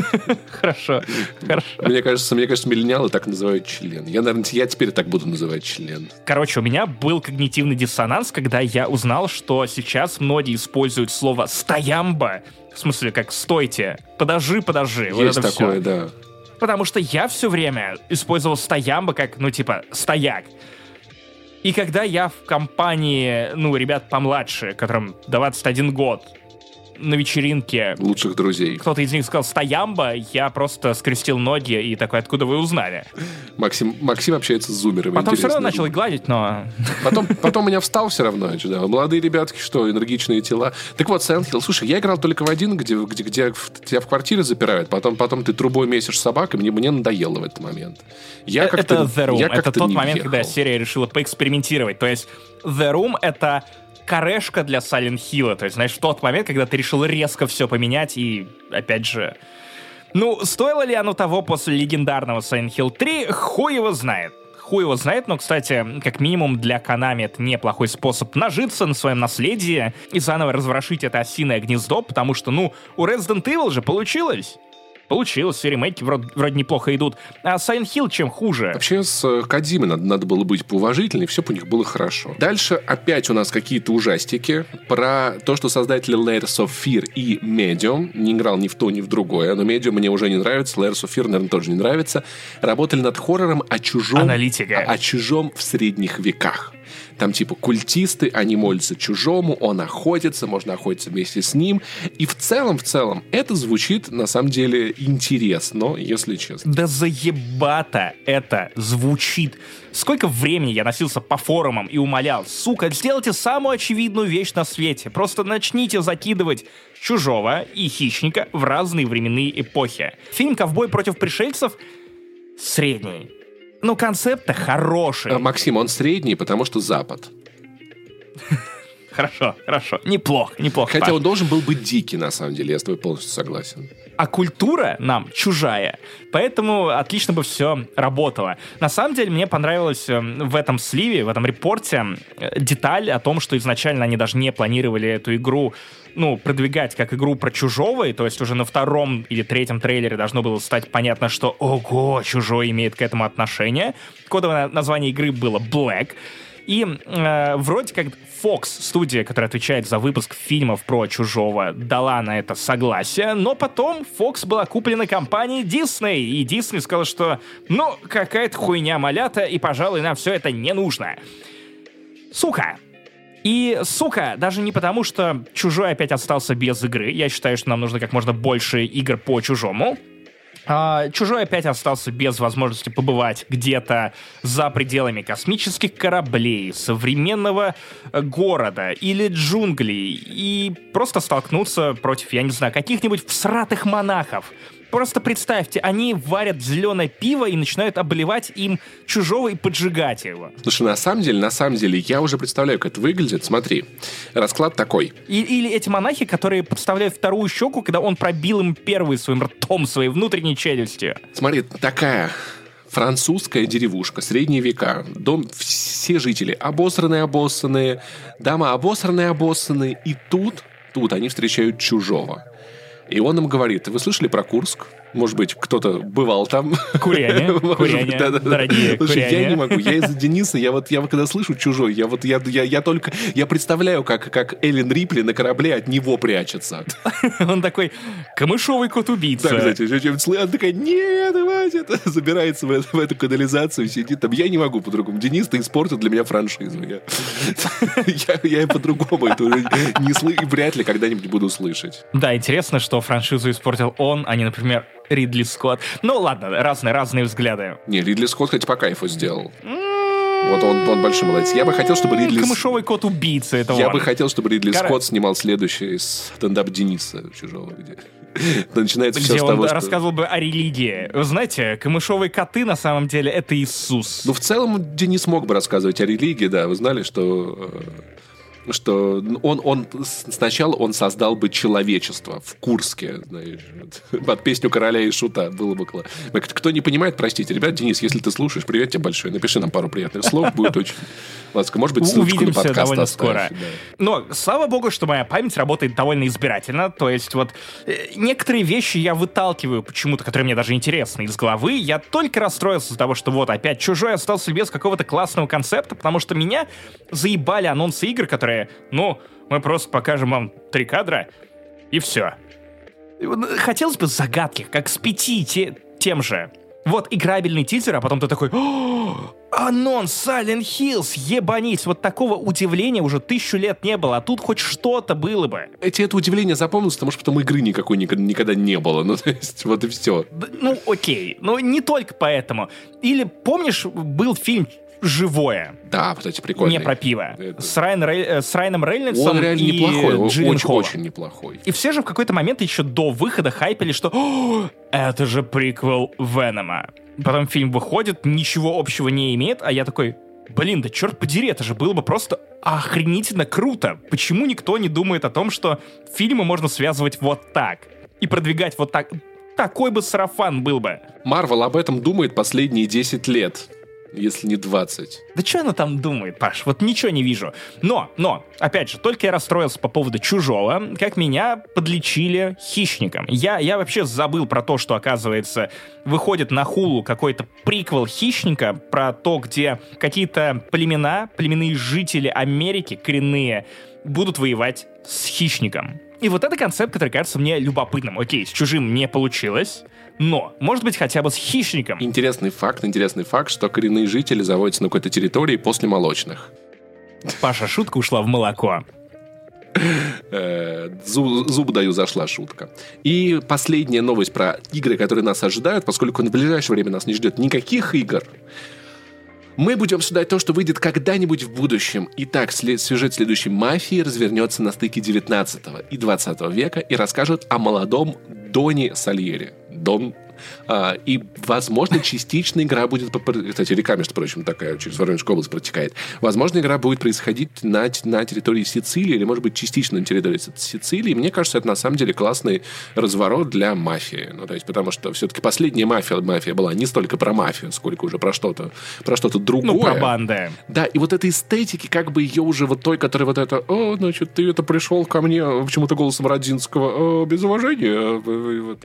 S1: Хорошо, хорошо.
S2: Мне кажется, мне кажется, миллениалы так называют член. Я, наверное, я теперь так буду называть член.
S1: Короче, у меня был когнитивный диссонанс, когда я узнал, что сейчас многие используют слово «стоямба», в смысле, как «стойте», «подожди, подожди». вот
S2: Есть
S1: это
S2: такое, да.
S1: Потому что я все время использовал стоямба как, ну, типа, стояк. И когда я в компании, ну, ребят помладше, которым 21 год, на вечеринке
S2: Лучших друзей.
S1: кто-то из них сказал «стоямба», я просто скрестил ноги и такой «откуда вы узнали?».
S2: Максим, Максим общается с зумерами.
S1: Потом все равно начал гладить, но...
S2: Потом, потом меня встал все равно. да. Молодые ребятки, что, энергичные тела. Так вот, Silent Hill. Слушай, я играл только в один, где, где, где тебя в квартире запирают, потом, потом ты трубой месишь собак, и мне, мне надоело в этот момент. Я
S1: Э, это The Room.
S2: я
S1: Это тот момент,
S2: въехал.
S1: когда серия решила поэкспериментировать. То есть The Room — это корешка для Silent Hill. То есть, знаешь, в тот момент, когда ты решил резко все поменять и, опять же... Ну, стоило ли оно того после легендарного Silent Hill 3, хуй его знает. Хуй его знает, но, кстати, как минимум для Konami это неплохой способ нажиться на своем наследии и заново разворошить это осиное гнездо, потому что, ну, у Resident Evil же получилось. Получилось, ремейки вроде, вроде неплохо идут. А Silent Hill чем хуже?
S2: Вообще с э, Кодзимой надо, надо было быть поуважительнее, все у них было хорошо. Дальше опять у нас какие-то ужастики про то, что создатели Layers of Fear и Medium, не играл ни в то, ни в другое, но Medium мне уже не нравится, Layers of Fear, наверное, тоже не нравится, работали над хоррором о чужом,
S1: Аналитика.
S2: о, о чужом в средних веках. Там типа культисты, они молятся чужому, он охотится, можно охотиться вместе с ним. И в целом, в целом, это звучит на самом деле интересно, если честно.
S1: Да заебато это звучит. Сколько времени я носился по форумам и умолял, сука, сделайте самую очевидную вещь на свете. Просто начните закидывать чужого и хищника в разные временные эпохи. Фильм «Ковбой против пришельцев» средний. Но концепт-то хороший.
S2: А, Максим, он средний, потому что Запад.
S1: Хорошо, хорошо. Неплохо, неплохо.
S2: Хотя
S1: Паш.
S2: он должен был быть дикий, на самом деле, я с тобой полностью согласен.
S1: а культура нам чужая. Поэтому отлично бы все работало. На самом деле, мне понравилась э, в этом сливе, в этом репорте э, деталь о том, что изначально они даже не планировали эту игру ну, продвигать как игру про чужого, и то есть уже на втором или третьем трейлере должно было стать понятно, что ого, чужой имеет к этому отношение. Кодовое название игры было Black. И э, вроде как Fox, студия, которая отвечает за выпуск фильмов про чужого, дала на это согласие, но потом Fox была куплена компанией Disney, и Disney сказала, что ну, какая-то хуйня малята, и, пожалуй, нам все это не нужно. Сука, и, сука, даже не потому, что Чужой опять остался без игры. Я считаю, что нам нужно как можно больше игр по Чужому. А, Чужой опять остался без возможности побывать где-то за пределами космических кораблей, современного э, города или джунглей и просто столкнуться против, я не знаю, каких-нибудь всратых монахов. Просто представьте, они варят зеленое пиво и начинают обливать им чужого и поджигать его.
S2: Слушай, на самом деле, на самом деле, я уже представляю, как это выглядит. Смотри, расклад такой.
S1: И- или эти монахи, которые подставляют вторую щеку, когда он пробил им первый своим ртом, своей внутренней челюстью.
S2: Смотри, такая французская деревушка, средние века, дом, все жители обосранные-обоссанные, дома обосранные-обоссанные, и тут, тут они встречают чужого. И он им говорит, вы слышали про Курск? Может быть, кто-то бывал там.
S1: Куряне, куряне,
S2: быть, да-да-да.
S1: дорогие
S2: Слушай, я
S1: куряне.
S2: не могу, я из-за Дениса, я вот, я вот когда слышу чужой, я вот, я, я, я только, я представляю, как, как Эллен Рипли на корабле от него прячется.
S1: Он такой, камышовый кот-убийца.
S2: Так, кстати, она такая, нет, хватит, забирается в, эту- в эту канализацию, сидит там. Я не могу по-другому. Денис, ты испортил для меня франшизу. Я, я, я по-другому это уже не слы, вряд ли когда-нибудь буду слышать.
S1: Да, интересно, что франшизу испортил он, а не, например, Ридли Скотт. Ну ладно, разные, разные взгляды.
S2: Не, Ридли Скотт, кстати, по кайфу сделал. Вот он, он большой молодец. Я бы хотел, чтобы Ридли...
S1: Камышовый кот-убийца, это
S2: Я
S1: он.
S2: бы хотел, чтобы Ридли
S1: Кора-
S2: Скотт снимал следующий стендап Дениса чужого, где начинается все
S1: где
S2: с
S1: он
S2: того, что...
S1: рассказывал бы о религии. Вы знаете, камышовые коты на самом деле это Иисус.
S2: Ну, в целом, Денис мог бы рассказывать о религии, да. Вы знали, что э, что он, он сначала он создал бы человечество в Курске, знаешь, под песню короля и шута было бы классно. Кто не понимает, простите, ребят, Денис, если ты слушаешь, привет тебе большой, напиши нам пару приятных слов, будет очень ласково. Может быть, ссылочку на подкаст
S1: довольно
S2: оставишь,
S1: скоро.
S2: да.
S1: Но, слава богу, что моя память работает довольно избирательно. То есть вот э, некоторые вещи я выталкиваю почему-то, которые мне даже интересны из головы. Я только расстроился из-за того, что вот опять чужой остался без какого-то классного концепта, потому что меня заебали анонсы игр, которые, ну, мы просто покажем вам три кадра, и все. Хотелось бы загадки, как с пяти те- тем же. Вот играбельный тизер, а потом ты такой, «О, анонс Silent Hills, ебанись. Вот такого удивления уже тысячу лет не было, а тут хоть что-то было бы.
S2: Эти это удивление запомнилось, потому что потом игры никакой никогда, не было. Ну, то есть, вот и все.
S1: Ну, окей, но не только поэтому. Или, помнишь, был фильм «Живое»,
S2: Да, кстати, прикольно.
S1: не про пиво,
S2: Это-
S1: с, Райан Рей- э, с Райаном Рейнольдсом
S2: Он реально
S1: и
S2: неплохой, очень, очень неплохой.
S1: И все же в какой-то момент еще до выхода хайпели, что «О, это же приквел Венома. Потом фильм выходит, ничего общего не имеет, а я такой, блин, да черт подери, это же было бы просто охренительно круто. Почему никто не думает о том, что фильмы можно связывать вот так и продвигать вот так? Такой бы сарафан был бы.
S2: Марвел об этом думает последние 10 лет, если не 20.
S1: Да что она там думает, Паш? Вот ничего не вижу. Но, но, опять же, только я расстроился по поводу чужого, как меня подлечили хищником. Я, я вообще забыл про то, что, оказывается, выходит на хулу какой-то приквел хищника про то, где какие-то племена, племенные жители Америки, коренные, будут воевать с хищником. И вот это концепт, который кажется мне любопытным. Окей, с чужим не получилось, но, может быть, хотя бы с хищником.
S2: Интересный факт, интересный факт, что коренные жители заводятся на какой-то территории после молочных.
S1: Паша, шутка ушла в молоко.
S2: Э, зуб, зуб даю, зашла шутка. И последняя новость про игры, которые нас ожидают, поскольку в ближайшее время нас не ждет никаких игр. Мы будем обсуждать то, что выйдет когда-нибудь в будущем. Итак, след, сюжет следующей «Мафии» развернется на стыке 19 и 20 века и расскажет о молодом Доне Сальере. Дон и, возможно, частично игра будет... Кстати, река, между прочим, такая через Воронежскую область протекает. Возможно, игра будет происходить на, на территории Сицилии или, может быть, частично на территории Сицилии. Мне кажется, это на самом деле классный разворот для мафии. Ну, то есть, потому что все-таки последняя мафия, мафия была не столько про мафию, сколько уже про что-то про что-то другое.
S1: Ну, про банды.
S2: Да, и вот этой эстетики, как бы ее уже вот той, которая вот это, о, значит, ты это пришел ко мне почему-то голосом Родинского, о, без уважения, вот.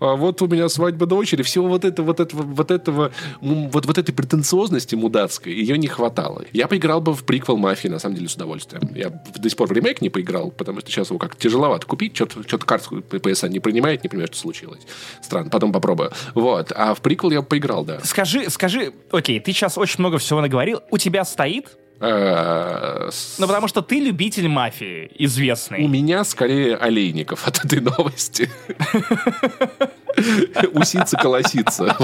S2: а вот у меня свадьба дочери, всего вот этого, вот этого, вот этого, вот, вот этой претенциозности мудацкой, ее не хватало. Я поиграл бы в приквел «Мафии», на самом деле, с удовольствием. Я до сих пор в ремейк не поиграл, потому что сейчас его как тяжеловато купить, что-то, что-то карту PSN не принимает, не понимаю, что случилось. Странно, потом попробую. Вот, а в приквел я поиграл, да.
S1: Скажи, скажи, окей, ты сейчас очень много всего наговорил, у тебя стоит ну, потому что ты любитель мафии, известный.
S2: У меня скорее олейников от этой новости. Уситься, колоситься.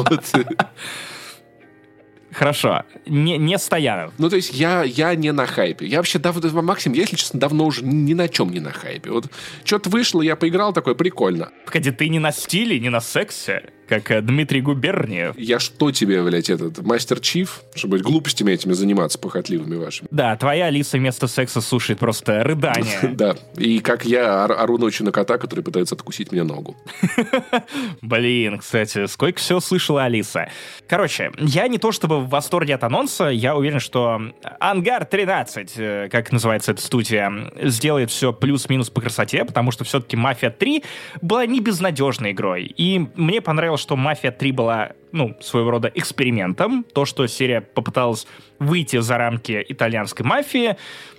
S1: Хорошо. Не, не Стоянов.
S2: Ну, то есть я, я не на хайпе. Я вообще, дав, Максим, я, если честно, давно уже ни на чем не на хайпе. Вот что-то вышло, я поиграл, такой, прикольно.
S1: Погоди, ты не на стиле, не на сексе? Как э, Дмитрий Губерниев.
S2: Я что тебе, блядь, этот мастер-чиф, чтобы глупостями этими заниматься, похотливыми вашими?
S1: Да, твоя Алиса вместо секса слушает просто рыдание.
S2: Да, и как я ору ночью на кота, который пытается откусить мне ногу.
S1: Блин, кстати, сколько всего слышала Алиса. Короче, я не то чтобы в восторге от анонса, я уверен, что Ангар 13, э, как называется эта студия, сделает все плюс-минус по красоте, потому что все-таки Мафия 3 была не безнадежной игрой. И мне понравилось что «Мафия 3» была, ну, своего рода экспериментом. То, что серия попыталась выйти за рамки итальянской мафии,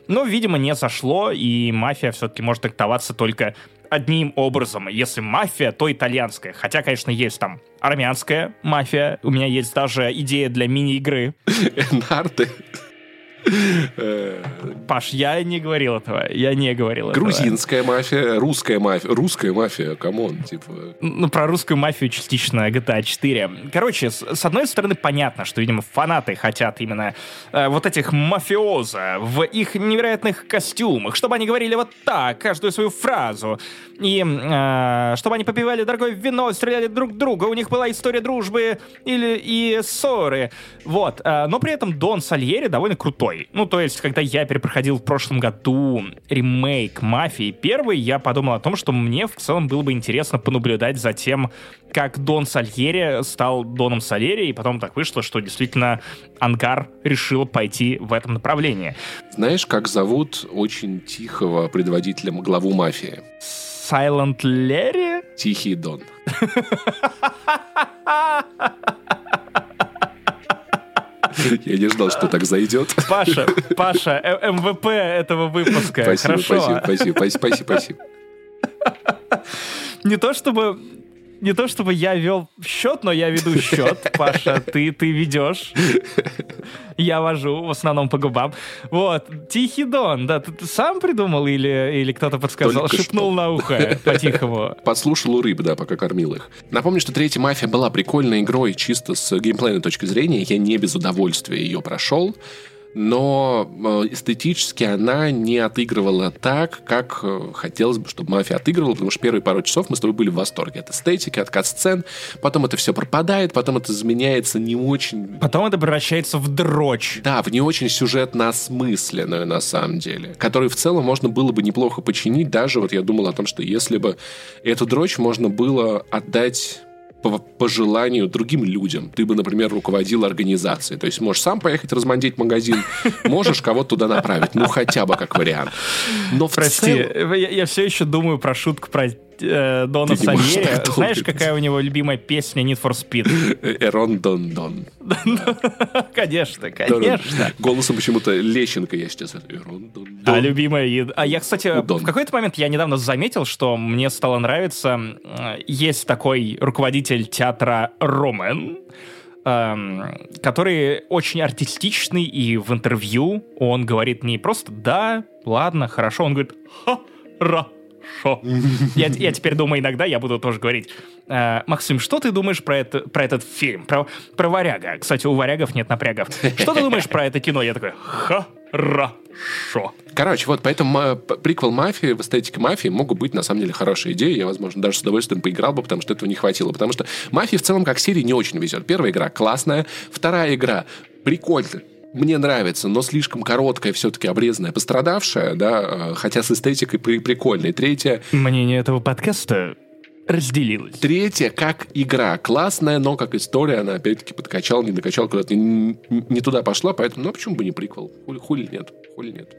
S1: но, видимо, не зашло, и мафия все-таки может трактоваться только одним образом. Если мафия, то итальянская. Хотя, конечно, есть там армянская мафия. У меня есть даже идея для мини-игры.
S2: Нарты.
S1: Паш, я не говорил этого. Я не говорил
S2: Грузинская этого. мафия, русская мафия. Русская мафия, come on, типа.
S1: Ну, про русскую мафию частично GTA 4. Короче, с, с одной стороны, понятно, что, видимо, фанаты хотят именно э, вот этих мафиоза в их невероятных костюмах, чтобы они говорили вот так, каждую свою фразу. И э, чтобы они попивали дорогое вино, стреляли друг друга, у них была история дружбы или и ссоры. Вот. Э, но при этом Дон Сальери довольно крутой. Ну, то есть, когда я перепроходил в прошлом году ремейк «Мафии» первый, я подумал о том, что мне в целом было бы интересно понаблюдать за тем, как Дон Сальери стал Доном Сальери, и потом так вышло, что действительно Ангар решил пойти в этом направлении.
S2: Знаешь, как зовут очень тихого предводителя главу мафии?
S1: Silent Лерри?
S2: Тихий Дон. Я не ждал, что так зайдет.
S1: Паша, Паша, э, МВП этого выпуска.
S2: Спасибо, Хорошо. спасибо, спасибо, спасибо, спасибо.
S1: Не то чтобы не то чтобы я вел счет, но я веду счет. Паша, ты, ты ведешь. Я вожу, в основном по губам. Вот, Тихий Дон, да, ты, ты сам придумал или, или кто-то подсказал, Только шепнул что. на ухо по-тихому?
S2: Подслушал у рыб, да, пока кормил их. Напомню, что третья мафия была прикольной игрой чисто с геймплейной точки зрения. Я не без удовольствия ее прошел но э, эстетически она не отыгрывала так, как э, хотелось бы, чтобы мафия отыгрывала, потому что первые пару часов мы с тобой были в восторге от эстетики, от кат-сцен, потом это все пропадает, потом это изменяется не очень...
S1: Потом это превращается в дрочь.
S2: Да, в не очень сюжетно осмысленную, на самом деле, которую в целом можно было бы неплохо починить, даже вот я думал о том, что если бы эту дрочь можно было отдать по, по желанию другим людям. Ты бы, например, руководил организацией. То есть можешь сам поехать размандить магазин, можешь кого-то туда направить. Ну, хотя бы как вариант.
S1: Но в Прости, целом... я, я все еще думаю про шутку про э, Дона Сальери. Знаешь, какая у него любимая песня Need for Speed?
S2: Эрон Дон Дон.
S1: Конечно, конечно.
S2: Голосом почему-то Лещенко я сейчас. Эрон
S1: Дон Дон. А любимая... А я, кстати, в какой-то момент я недавно заметил, что мне стало нравиться... Есть такой руководитель театра Ромен, эм, который очень артистичный, и в интервью он говорит не просто «да, ладно, хорошо», он говорит «ха-ра». Шо. Я, я теперь думаю, иногда я буду тоже говорить. Э, Максим, что ты думаешь про, это, про этот фильм? Про, про варяга. Кстати, у варягов нет напрягов. Что ты думаешь про это кино? Я такой, хорошо.
S2: Короче, вот поэтому п- приквел «Мафии» в эстетике «Мафии» могут быть, на самом деле, хорошие идеи. Я, возможно, даже с удовольствием поиграл бы, потому что этого не хватило. Потому что «Мафии» в целом как серии не очень везет. Первая игра классная, вторая игра прикольная. Мне нравится, но слишком короткая, все-таки обрезанная, пострадавшая, да, хотя с эстетикой при- прикольной. Третья,
S1: Мнение этого подкаста разделилось.
S2: Третья, как игра, классная, но как история, она опять-таки подкачала, не накачала, куда-то не, не туда пошла, поэтому, ну, а почему бы не приквел? Хули, хули нет, хули нет.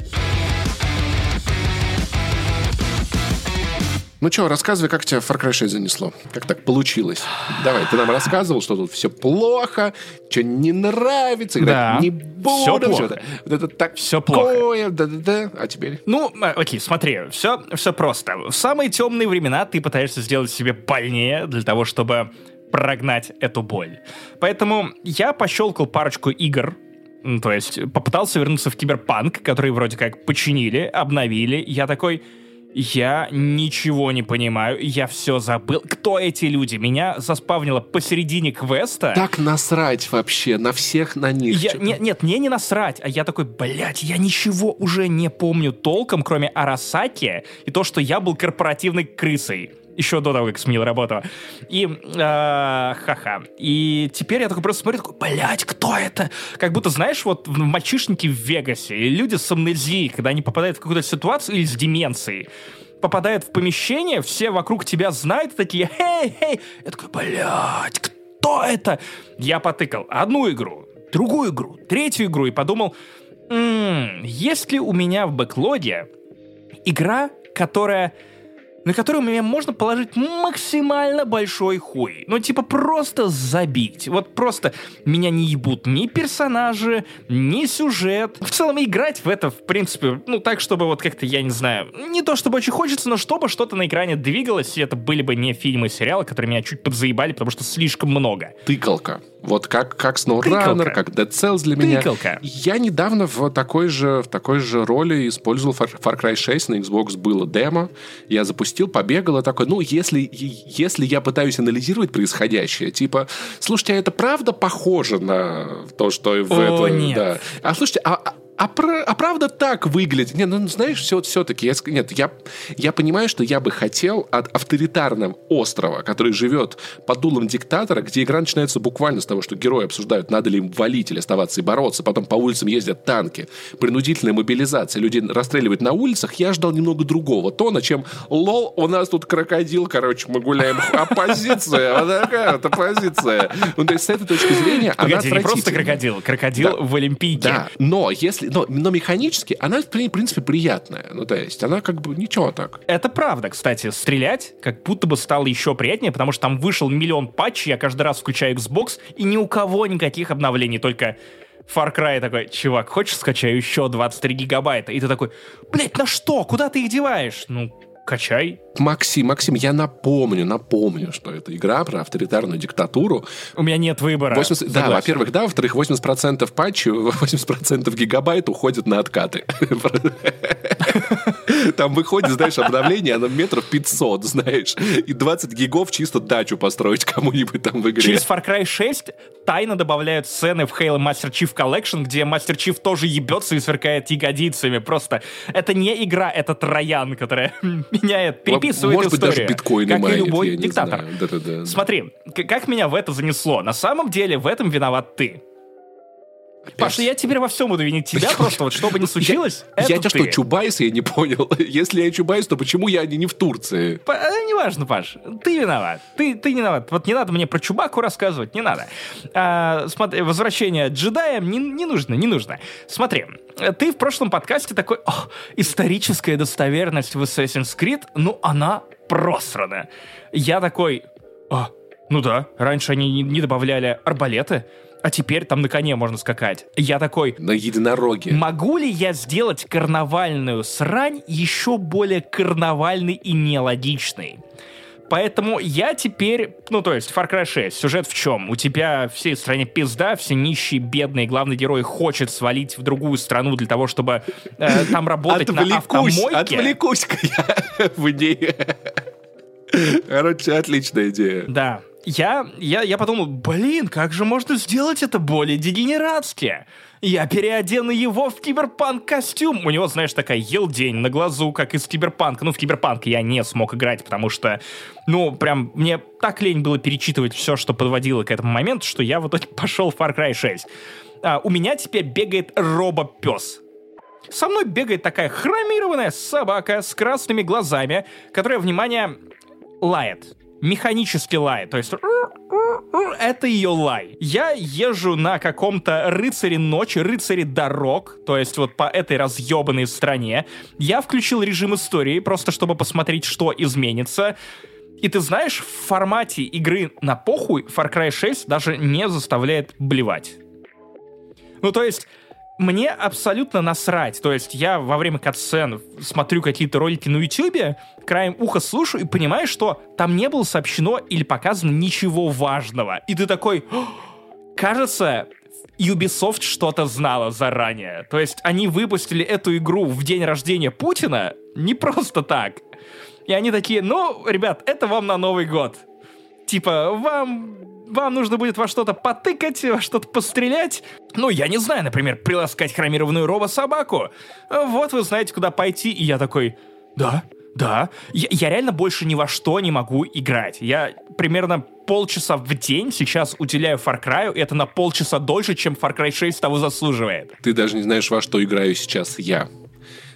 S2: Ну что, рассказывай, как тебя Far Cry 6 занесло? Как так получилось? Давай, ты нам рассказывал, что тут все плохо, что не нравится, играть
S1: Да,
S2: не буду.
S1: плохо.
S2: это, вот это так
S1: Всё плохо.
S2: Да-да-да. А теперь?
S1: Ну, э, окей, смотри, все, все просто. В самые темные времена ты пытаешься сделать себе больнее для того, чтобы прогнать эту боль. Поэтому я пощелкал парочку игр, ну, то есть попытался вернуться в Киберпанк, который вроде как починили, обновили. Я такой, я ничего не понимаю, я все забыл. Кто эти люди? Меня заспавнило посередине квеста.
S2: Так насрать вообще на всех на них.
S1: Я, нет, нет, мне не насрать, а я такой, блядь, я ничего уже не помню толком, кроме Арасаки и то, что я был корпоративной крысой. Еще до того, как сменил работу. И, э, ха-ха. И теперь я такой просто смотрю, такой, блядь, кто это? Как будто, знаешь, вот в мальчишнике в Вегасе, и люди с амнезией, когда они попадают в какую-то ситуацию или с деменцией, попадают в помещение, все вокруг тебя знают, такие, эй, эй. Я такой, блядь, кто это? Я потыкал одну игру, другую игру, третью игру и подумал, «М, есть ли у меня в бэклоге игра, которая на которую мне можно положить максимально большой хуй. Ну, типа, просто забить. Вот просто меня не ебут ни персонажи, ни сюжет. В целом, играть в это, в принципе, ну, так, чтобы вот как-то, я не знаю, не то чтобы очень хочется, но чтобы что-то на экране двигалось, и это были бы не фильмы и сериалы, которые меня чуть подзаебали, потому что слишком много.
S2: тыкалка. Вот как, как SnowRunner, как Dead Cells для меня.
S1: Тыкалка.
S2: Я недавно в такой же, в такой же роли использовал Far, Far Cry 6 на Xbox было демо. Я запустил, побегал и такой, ну, если, если я пытаюсь анализировать происходящее, типа, слушайте, а это правда похоже на то, что в
S1: О,
S2: это...
S1: нет.
S2: Да. А слушайте, а, а- пра- а правда так выглядит? Не, ну знаешь, все, все-таки я, нет, я, я понимаю, что я бы хотел от авторитарного острова, который живет под дулом диктатора, где игра начинается буквально с того, что герои обсуждают, надо ли им валить или оставаться и бороться, потом по улицам ездят танки, принудительная мобилизация, людей расстреливают на улицах, я ждал немного другого тона, чем лол, у нас тут крокодил, короче, мы гуляем, оппозиция, вот такая вот оппозиция. Ну, то есть с этой точки зрения она
S1: Погоди, не просто крокодил, крокодил
S2: Да.
S1: в Олимпийке.
S2: Да, но если, но, но механически она, в при- принципе, приятная. Ну, то есть, она как бы ничего так.
S1: Это правда, кстати, стрелять как будто бы стало еще приятнее, потому что там вышел миллион патчей, я каждый раз включаю Xbox, и ни у кого никаких обновлений, только Far Cry такой, чувак, хочешь скачаю еще 23 гигабайта? И ты такой, блять, на что? Куда ты их деваешь? Ну, качай.
S2: Максим, Максим, я напомню, напомню, что это игра про авторитарную диктатуру.
S1: У меня нет выбора.
S2: 80 да, во-первых, да, во-вторых, 80% патчей, 80% гигабайт уходят на откаты. Там выходит, знаешь, обновление, оно метров 500, знаешь, и 20 гигов чисто дачу построить кому-нибудь там в игре.
S1: Через Far Cry 6 тайно добавляют сцены в Halo Master Chief Collection, где Master Chief тоже ебется и сверкает ягодицами. Просто это не игра, это Троян, которая меняет, переписывает
S2: Может быть,
S1: историю.
S2: даже биткоины
S1: как и
S2: майнит,
S1: любой
S2: я не
S1: диктатор.
S2: знаю. Да-да-да.
S1: Смотри, к- как меня в это занесло. На самом деле в этом виноват ты. Паша, я теперь во всем буду винить тебя, просто вот что бы ни случилось,
S2: Я
S1: это
S2: тебя
S1: ты.
S2: что, Чубайс, я не понял. Если я Чубайс, то почему я не, не в Турции?
S1: П- э, Неважно, Паш, ты виноват. Ты, ты не виноват. Вот не надо мне про Чубаку рассказывать, не надо. А, смотри, возвращение джедая не, не нужно, не нужно. Смотри, ты в прошлом подкасте такой, «О, историческая достоверность в Assassin's Creed, ну, она просрана. Я такой, «А, ну да, раньше они не, добавляли арбалеты, а теперь там на коне можно скакать. Я такой,
S2: На единороге.
S1: Могу ли я сделать карнавальную срань еще более карнавальной и нелогичной? Поэтому я теперь, ну то есть Far Cry 6, сюжет в чем? У тебя всей стране пизда, все нищие, бедные, главный герой хочет свалить в другую страну для того, чтобы э, там работать на автомойке.
S2: Отвлекусь-ка я в ней. Короче, отличная идея.
S1: Да. Я, я, я подумал, блин, как же можно сделать это более дегенератски? Я переодену его в киберпанк костюм. У него, знаешь, такая елдень на глазу, как из киберпанка. Ну, в киберпанк я не смог играть, потому что, ну, прям мне так лень было перечитывать все, что подводило к этому моменту, что я в итоге пошел в Far Cry 6. А, у меня теперь бегает робопес. Со мной бегает такая хромированная собака с красными глазами, которая, внимание, лает. Механически лает. То есть это ее лай. Я езжу на каком-то рыцаре ночи, рыцаре дорог, то есть вот по этой разъебанной стране. Я включил режим истории, просто чтобы посмотреть, что изменится. И ты знаешь, в формате игры на похуй Far Cry 6 даже не заставляет блевать. Ну, то есть, мне абсолютно насрать. То есть я во время катсцен смотрю какие-то ролики на ютюбе, краем уха слушаю и понимаю, что там не было сообщено или показано ничего важного. И ты такой... Кажется, Ubisoft что-то знала заранее. То есть они выпустили эту игру в день рождения Путина не просто так. И они такие, ну, ребят, это вам на Новый год. Типа, вам вам нужно будет во что-то потыкать, во что-то пострелять. Ну, я не знаю, например, приласкать хромированную робо-собаку. Вот вы знаете, куда пойти. И я такой, да, да. Я, я реально больше ни во что не могу играть. Я примерно полчаса в день сейчас уделяю Far Cry, и это на полчаса дольше, чем Far Cry 6 того заслуживает.
S2: Ты даже не знаешь, во что играю сейчас я.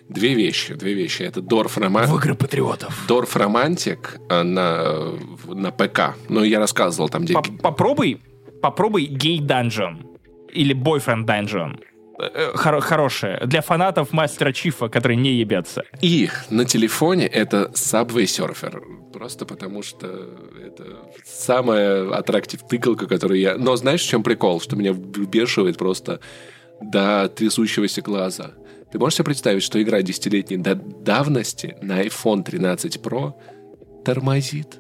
S2: Две вещи, две вещи. Это Дорф Романтик.
S1: В игры патриотов.
S2: Дорф Романтик на, на ПК. Ну, я рассказывал там, где...
S1: Попробуй, попробуй гей данжен или бойфренд данжен. Э, Хор хорошее. Для фанатов мастера Чифа, которые не ебятся.
S2: И на телефоне это Subway Surfer. Просто потому что это самая аттрактив тыкалка, которую я... Но знаешь, в чем прикол? Что меня бешивает просто до трясущегося глаза. Ты можешь себе представить, что игра десятилетней давности на iPhone 13 Pro тормозит?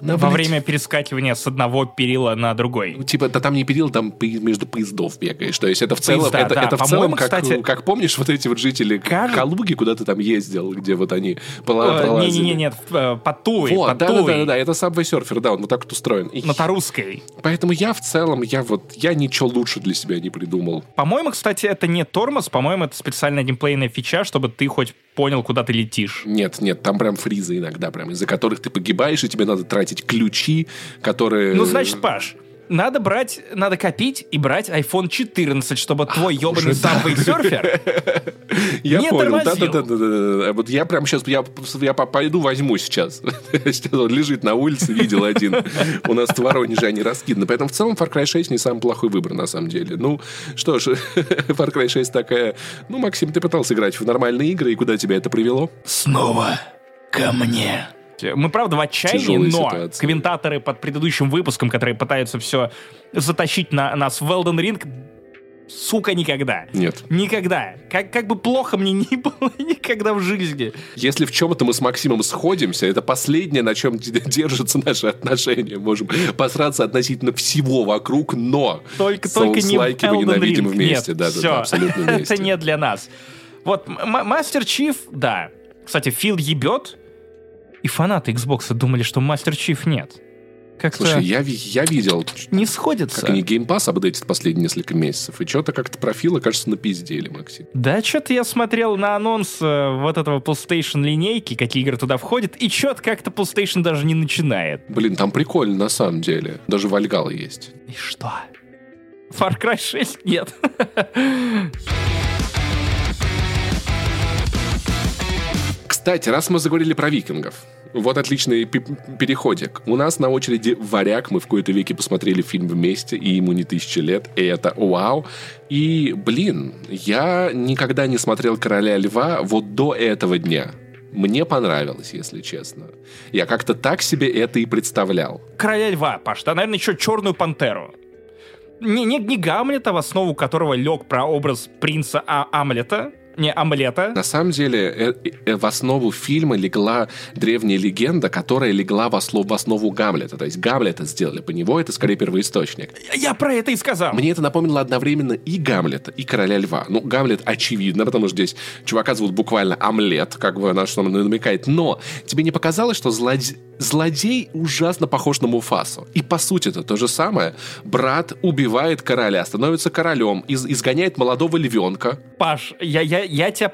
S1: Она, Во блядь, время перескакивания с одного перила на другой.
S2: Ну, типа, да там не перил, там между поездов бегаешь. То есть это в целом, Поезда, это, да. это в целом как, кстати, как помнишь вот эти вот жители кажется... Калуги, куда ты там ездил, где вот они пролазили?
S1: Не-не-не, нет, э, по Туи,
S2: вот, да, да, да, да, это Subway Surfer, да, он вот так вот устроен.
S1: На Тарусской.
S2: Поэтому я в целом, я вот, я ничего лучше для себя не придумал.
S1: По-моему, кстати, это не тормоз, по-моему, это специальная геймплейная фича, чтобы ты хоть понял, куда ты летишь.
S2: Нет, нет, там прям фризы иногда, прям из-за которых ты погибаешь, и тебе надо тратить ключи, которые...
S1: Ну, значит, Паш, надо брать, надо копить и брать iPhone 14, чтобы твой ебаный Subway Surfer
S2: я понял. Да, да, да, да, да. Вот я прям сейчас, я, я пойду возьму сейчас. сейчас он лежит на улице, видел один. У нас в Воронеже они раскиданы. Поэтому в целом Far Cry 6 не самый плохой выбор, на самом деле. Ну, что ж, Far Cry 6 такая... Ну, Максим, ты пытался играть в нормальные игры, и куда тебя это привело?
S1: Снова ко мне. Мы, правда, в отчаянии, но ситуация. комментаторы под предыдущим выпуском, которые пытаются все затащить на нас в Elden Ring, сука, никогда.
S2: Нет.
S1: Никогда. Как, как бы плохо мне ни было никогда в жизни.
S2: Если в чем-то мы с Максимом сходимся, это последнее, на чем держатся наши отношения. Можем посраться относительно всего вокруг, но
S1: только, только не мы
S2: ненавидим вместе. Нет, да, все. да, абсолютно вместе.
S1: это не для нас. Вот, Мастер Чиф, да. Кстати, Фил ебет, и фанаты Xbox думали, что Мастер Чиф нет.
S2: Как-то Слушай, я, я видел...
S1: Не сходится.
S2: Как они Game Pass апдейтят последние несколько месяцев, и что-то как-то профилы, кажется, напиздели, Максим.
S1: Да, что-то я смотрел на анонс э, вот этого PlayStation линейки, какие игры туда входят, и что-то как-то PlayStation даже не начинает.
S2: Блин, там прикольно, на самом деле. Даже Вальгала есть.
S1: И что? Far Cry 6 нет.
S2: Кстати, раз мы заговорили про викингов, вот отличный переходик. У нас на очереди «Варяг». Мы в кои-то веке посмотрели фильм вместе, и ему не тысяча лет, и это вау. И, блин, я никогда не смотрел «Короля льва» вот до этого дня. Мне понравилось, если честно. Я как-то так себе это и представлял.
S1: «Короля льва», Паш, да, наверное, еще «Черную пантеру». Не, не, не Гамлета, в основу которого лег про образ принца а Амлета, Не, омлета.
S2: На самом деле, э, э, в основу фильма легла древняя легенда, которая легла в основу, в основу Гамлета. То есть Гамлета сделали по него, это скорее первоисточник.
S1: Я про это и сказал.
S2: Мне это напомнило одновременно и Гамлета, и Короля Льва. Ну, Гамлет очевидно, потому что здесь чувака зовут буквально Омлет, как бы на что он намекает. Но тебе не показалось, что злодей, злодей ужасно похож на Муфасу? И по сути это то же самое. Брат убивает короля, становится королем, из, изгоняет молодого львенка.
S1: Паш, я, я, я тебя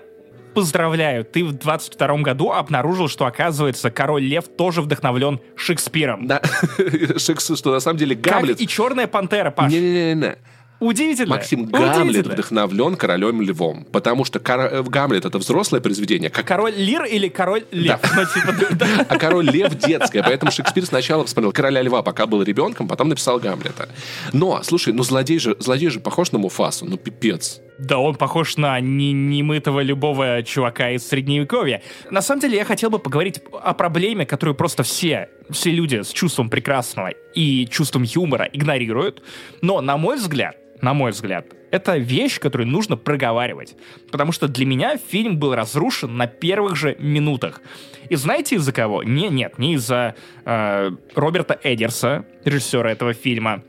S1: поздравляю, ты в 22 году обнаружил, что, оказывается, король Лев тоже вдохновлен Шекспиром.
S2: Да, Шекс, что на самом деле Гамлет...
S1: Как и Черная пантера, Паш.
S2: Не-не-не.
S1: Удивительно.
S2: Максим Гамлет
S1: Удивительно.
S2: вдохновлен королем львом, потому что кор- э, Гамлет это взрослое произведение, как
S1: Король Лир или король Лев? Ну, типа, да.
S2: а король лев детское. Поэтому Шекспир сначала посмотрел короля льва, пока был ребенком, потом написал Гамлета. Но, слушай, ну злодей же, злодей же похож на Муфасу, ну пипец.
S1: Да он похож на не- немытого любого чувака из Средневековья. На самом деле я хотел бы поговорить о проблеме, которую просто все, все люди с чувством прекрасного и чувством юмора игнорируют. Но, на мой взгляд, на мой взгляд, это вещь, которую нужно проговаривать. Потому что для меня фильм был разрушен на первых же минутах. И знаете из-за кого? Не, нет, не из-за э, Роберта Эдерса, режиссера этого фильма,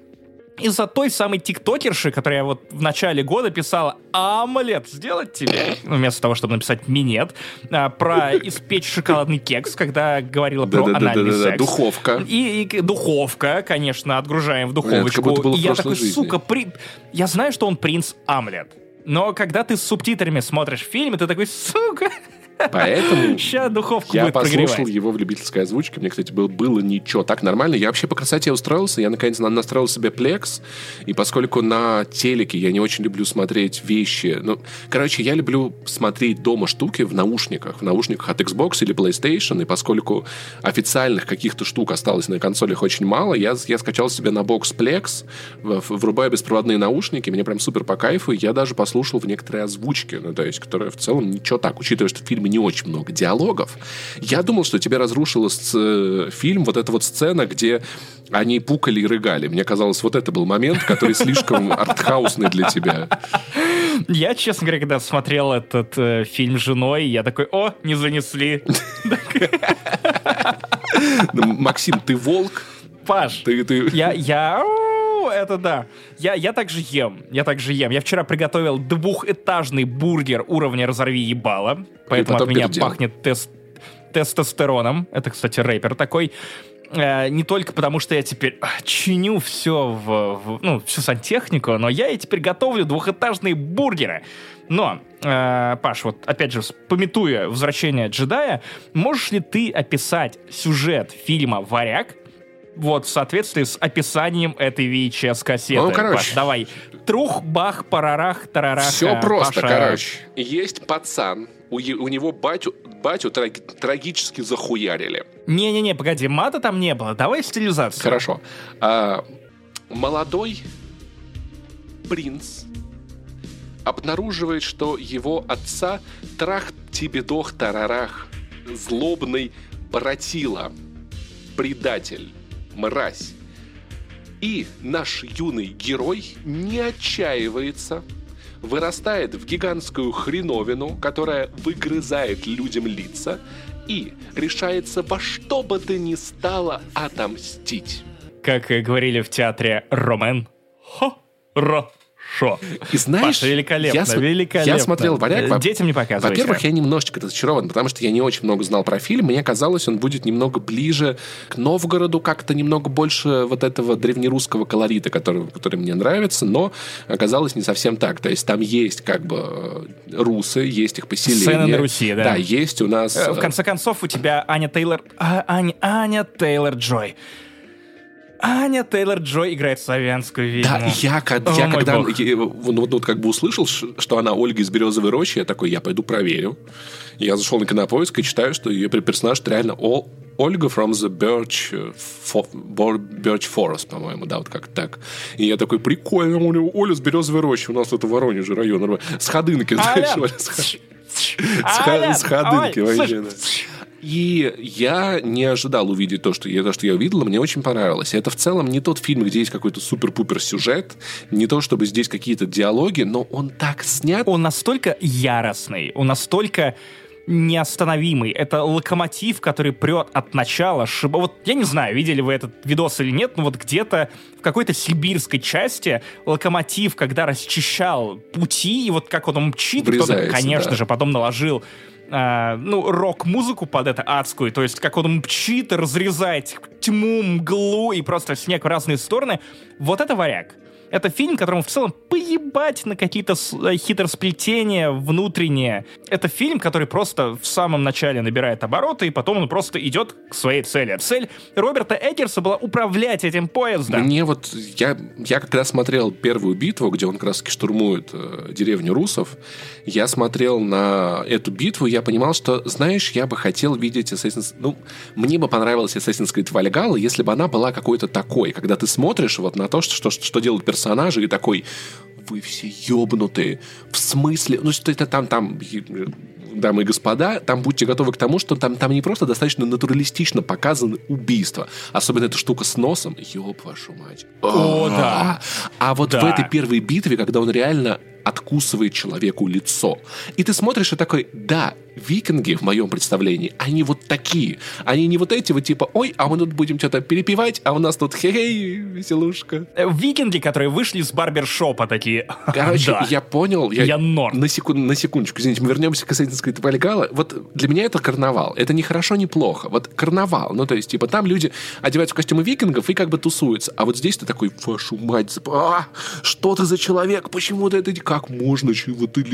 S1: из-за той самой тиктокерши, которая вот в начале года писала «Омлет сделать тебе?» ну, вместо того, чтобы написать «Минет», а, про испечь шоколадный кекс, когда говорила про анальный
S2: Да-да-да,
S1: секс.
S2: духовка.
S1: И, и духовка, конечно, отгружаем в
S2: как
S1: духовочку.
S2: было
S1: и я такой,
S2: жизни.
S1: сука, при... я знаю, что он принц Амлет. Но когда ты с субтитрами смотришь фильм, ты такой, сука,
S2: Поэтому
S1: сейчас духовку
S2: я
S1: будет
S2: послушал
S1: прогревать.
S2: его в любительской озвучке. Мне, кстати, было, было ничего. Так нормально. Я вообще по красоте устроился. Я, наконец, на- настроил себе Plex. И поскольку на телеке я не очень люблю смотреть вещи... Ну, короче, я люблю смотреть дома штуки в наушниках. В наушниках от Xbox или PlayStation. И поскольку официальных каких-то штук осталось на консолях очень мало, я, я скачал себе на бокс Plex, врубаю беспроводные наушники. Мне прям супер по кайфу. Я даже послушал в некоторые озвучки. Ну, то есть, которые в целом ничего так. Учитывая, что в фильме не очень много диалогов. Я думал, что тебе разрушила фильм вот эта вот сцена, где они пукали и рыгали. Мне казалось, вот это был момент, который слишком артхаусный для тебя.
S1: Я, честно говоря, когда смотрел этот э, фильм с женой, я такой, о, не занесли.
S2: Ну, Максим, ты волк?
S1: Паш,
S2: Ты, ты...
S1: я, я, у, это да. Я, я также ем, я также ем. Я вчера приготовил двухэтажный бургер уровня «Разорви ебало», поэтому от меня
S2: пердел.
S1: пахнет тест, тестостероном. Это, кстати, рэпер такой. Э, не только потому, что я теперь чиню все в, в- ну, всю сантехнику, но я и теперь готовлю двухэтажные бургеры. Но, э, Паш, вот опять же, пометуя «Возвращение джедая», можешь ли ты описать сюжет фильма «Варяг» вот в соответствии с описанием этой VHS-кассеты?
S2: Ну, короче.
S1: Паш, давай. Трух, бах, парарах, тарарах.
S2: Все
S1: э,
S2: просто,
S1: Паша.
S2: короче. Есть пацан, у, у него батю, батю траг- трагически захуярили.
S1: Не-не-не, погоди, мата там не было. Давай стилизацию.
S2: Хорошо. А, молодой принц обнаруживает, что его отца трах тибедох тарарах, злобный братила, предатель, мразь. И наш юный герой не отчаивается, вырастает в гигантскую хреновину, которая выгрызает людям лица, и решается во что бы то ни стало отомстить.
S1: Как говорили в театре Ромен. Хорошо.
S2: И знаешь,
S1: Паша, великолепно,
S2: я,
S1: великолепно.
S2: я смотрел «Варяг».
S1: Детям не показывайте.
S2: Во-первых, я немножечко разочарован, потому что я не очень много знал про фильм. Мне казалось, он будет немного ближе к Новгороду, как-то немного больше вот этого древнерусского колорита, который, который мне нравится, но оказалось не совсем так. То есть там есть как бы э, русы, есть их поселения.
S1: Сцены на Руси, да.
S2: Да, есть у нас...
S1: Э, В конце концов, у тебя Аня Тейлор... а, Аня, Аня Тейлор Джой. Аня Тейлор Джой играет славянскую ведьму.
S2: Да, я,
S1: О,
S2: я когда я, ну, вот, вот как бы услышал, что она Ольга из «Березовой рощи», я такой, я пойду проверю. Я зашел на Кинопоиск и читаю, что ее персонаж реально О- Ольга from the Birch, э, Fo- Bor- Birch Forest, по-моему, да, вот как так. И я такой, прикольно, у него Оля с «Березовой рощи», у нас это Воронеже район, с Ходынки, знаешь! Оля с ходынки вообще, да. И я не ожидал увидеть то, что я, то, что я увидел, мне очень понравилось. Это в целом не тот фильм, где есть какой-то супер-пупер сюжет, не то, чтобы здесь какие-то диалоги, но он так снят.
S1: Он настолько яростный, он настолько неостановимый. Это локомотив, который прет от начала. Шиба... Вот я не знаю, видели вы этот видос или нет, но вот где-то в какой-то сибирской части локомотив, когда расчищал пути, и вот как он мчит, кто-то, конечно
S2: да.
S1: же, потом наложил Uh, ну, рок-музыку под это адскую, то есть как он мчит разрезает тьму, мглу и просто снег в разные стороны. Вот это варяг. Это фильм, которому в целом поебать на какие-то э, хитросплетения внутренние. Это фильм, который просто в самом начале набирает обороты, и потом он просто идет к своей цели. Цель Роберта Эггерса была управлять этим поездом.
S2: Мне вот... Я, я когда смотрел первую битву, где он как раз штурмует э, деревню русов, я смотрел на эту битву, я понимал, что, знаешь, я бы хотел видеть Assassin's... Ну, мне бы понравилась Assassin's Creed Valhalla, если бы она была какой-то такой, когда ты смотришь вот на то, что, что, что делают персонажи, персонажа и такой, вы все ебнутые. В смысле? Ну, что это там, там, дамы и господа, там будьте готовы к тому, что там, там не просто достаточно натуралистично показаны убийства. Особенно эта штука с носом. Ёб вашу мать.
S1: О, да.
S2: А вот в этой первой битве, когда он реально откусывает человеку лицо. И ты смотришь и такой, да, викинги, в моем представлении, они вот такие. Они не вот эти вот типа, ой, а мы тут будем что-то перепевать, а у нас тут хей-хей, веселушка.
S1: Э, викинги, которые вышли с барбершопа такие.
S2: Короче,
S1: да.
S2: я понял. Я,
S1: я норм.
S2: На, секунд, на секундочку, извините, мы вернемся к Assassin's Creed Valhalla. Вот для меня это карнавал. Это не хорошо, не плохо. Вот карнавал. Ну, то есть, типа, там люди одеваются в костюмы викингов и как бы тусуются. А вот здесь ты такой, вашу мать, а, что ты за человек? Почему ты это... Как можно? Чего ты...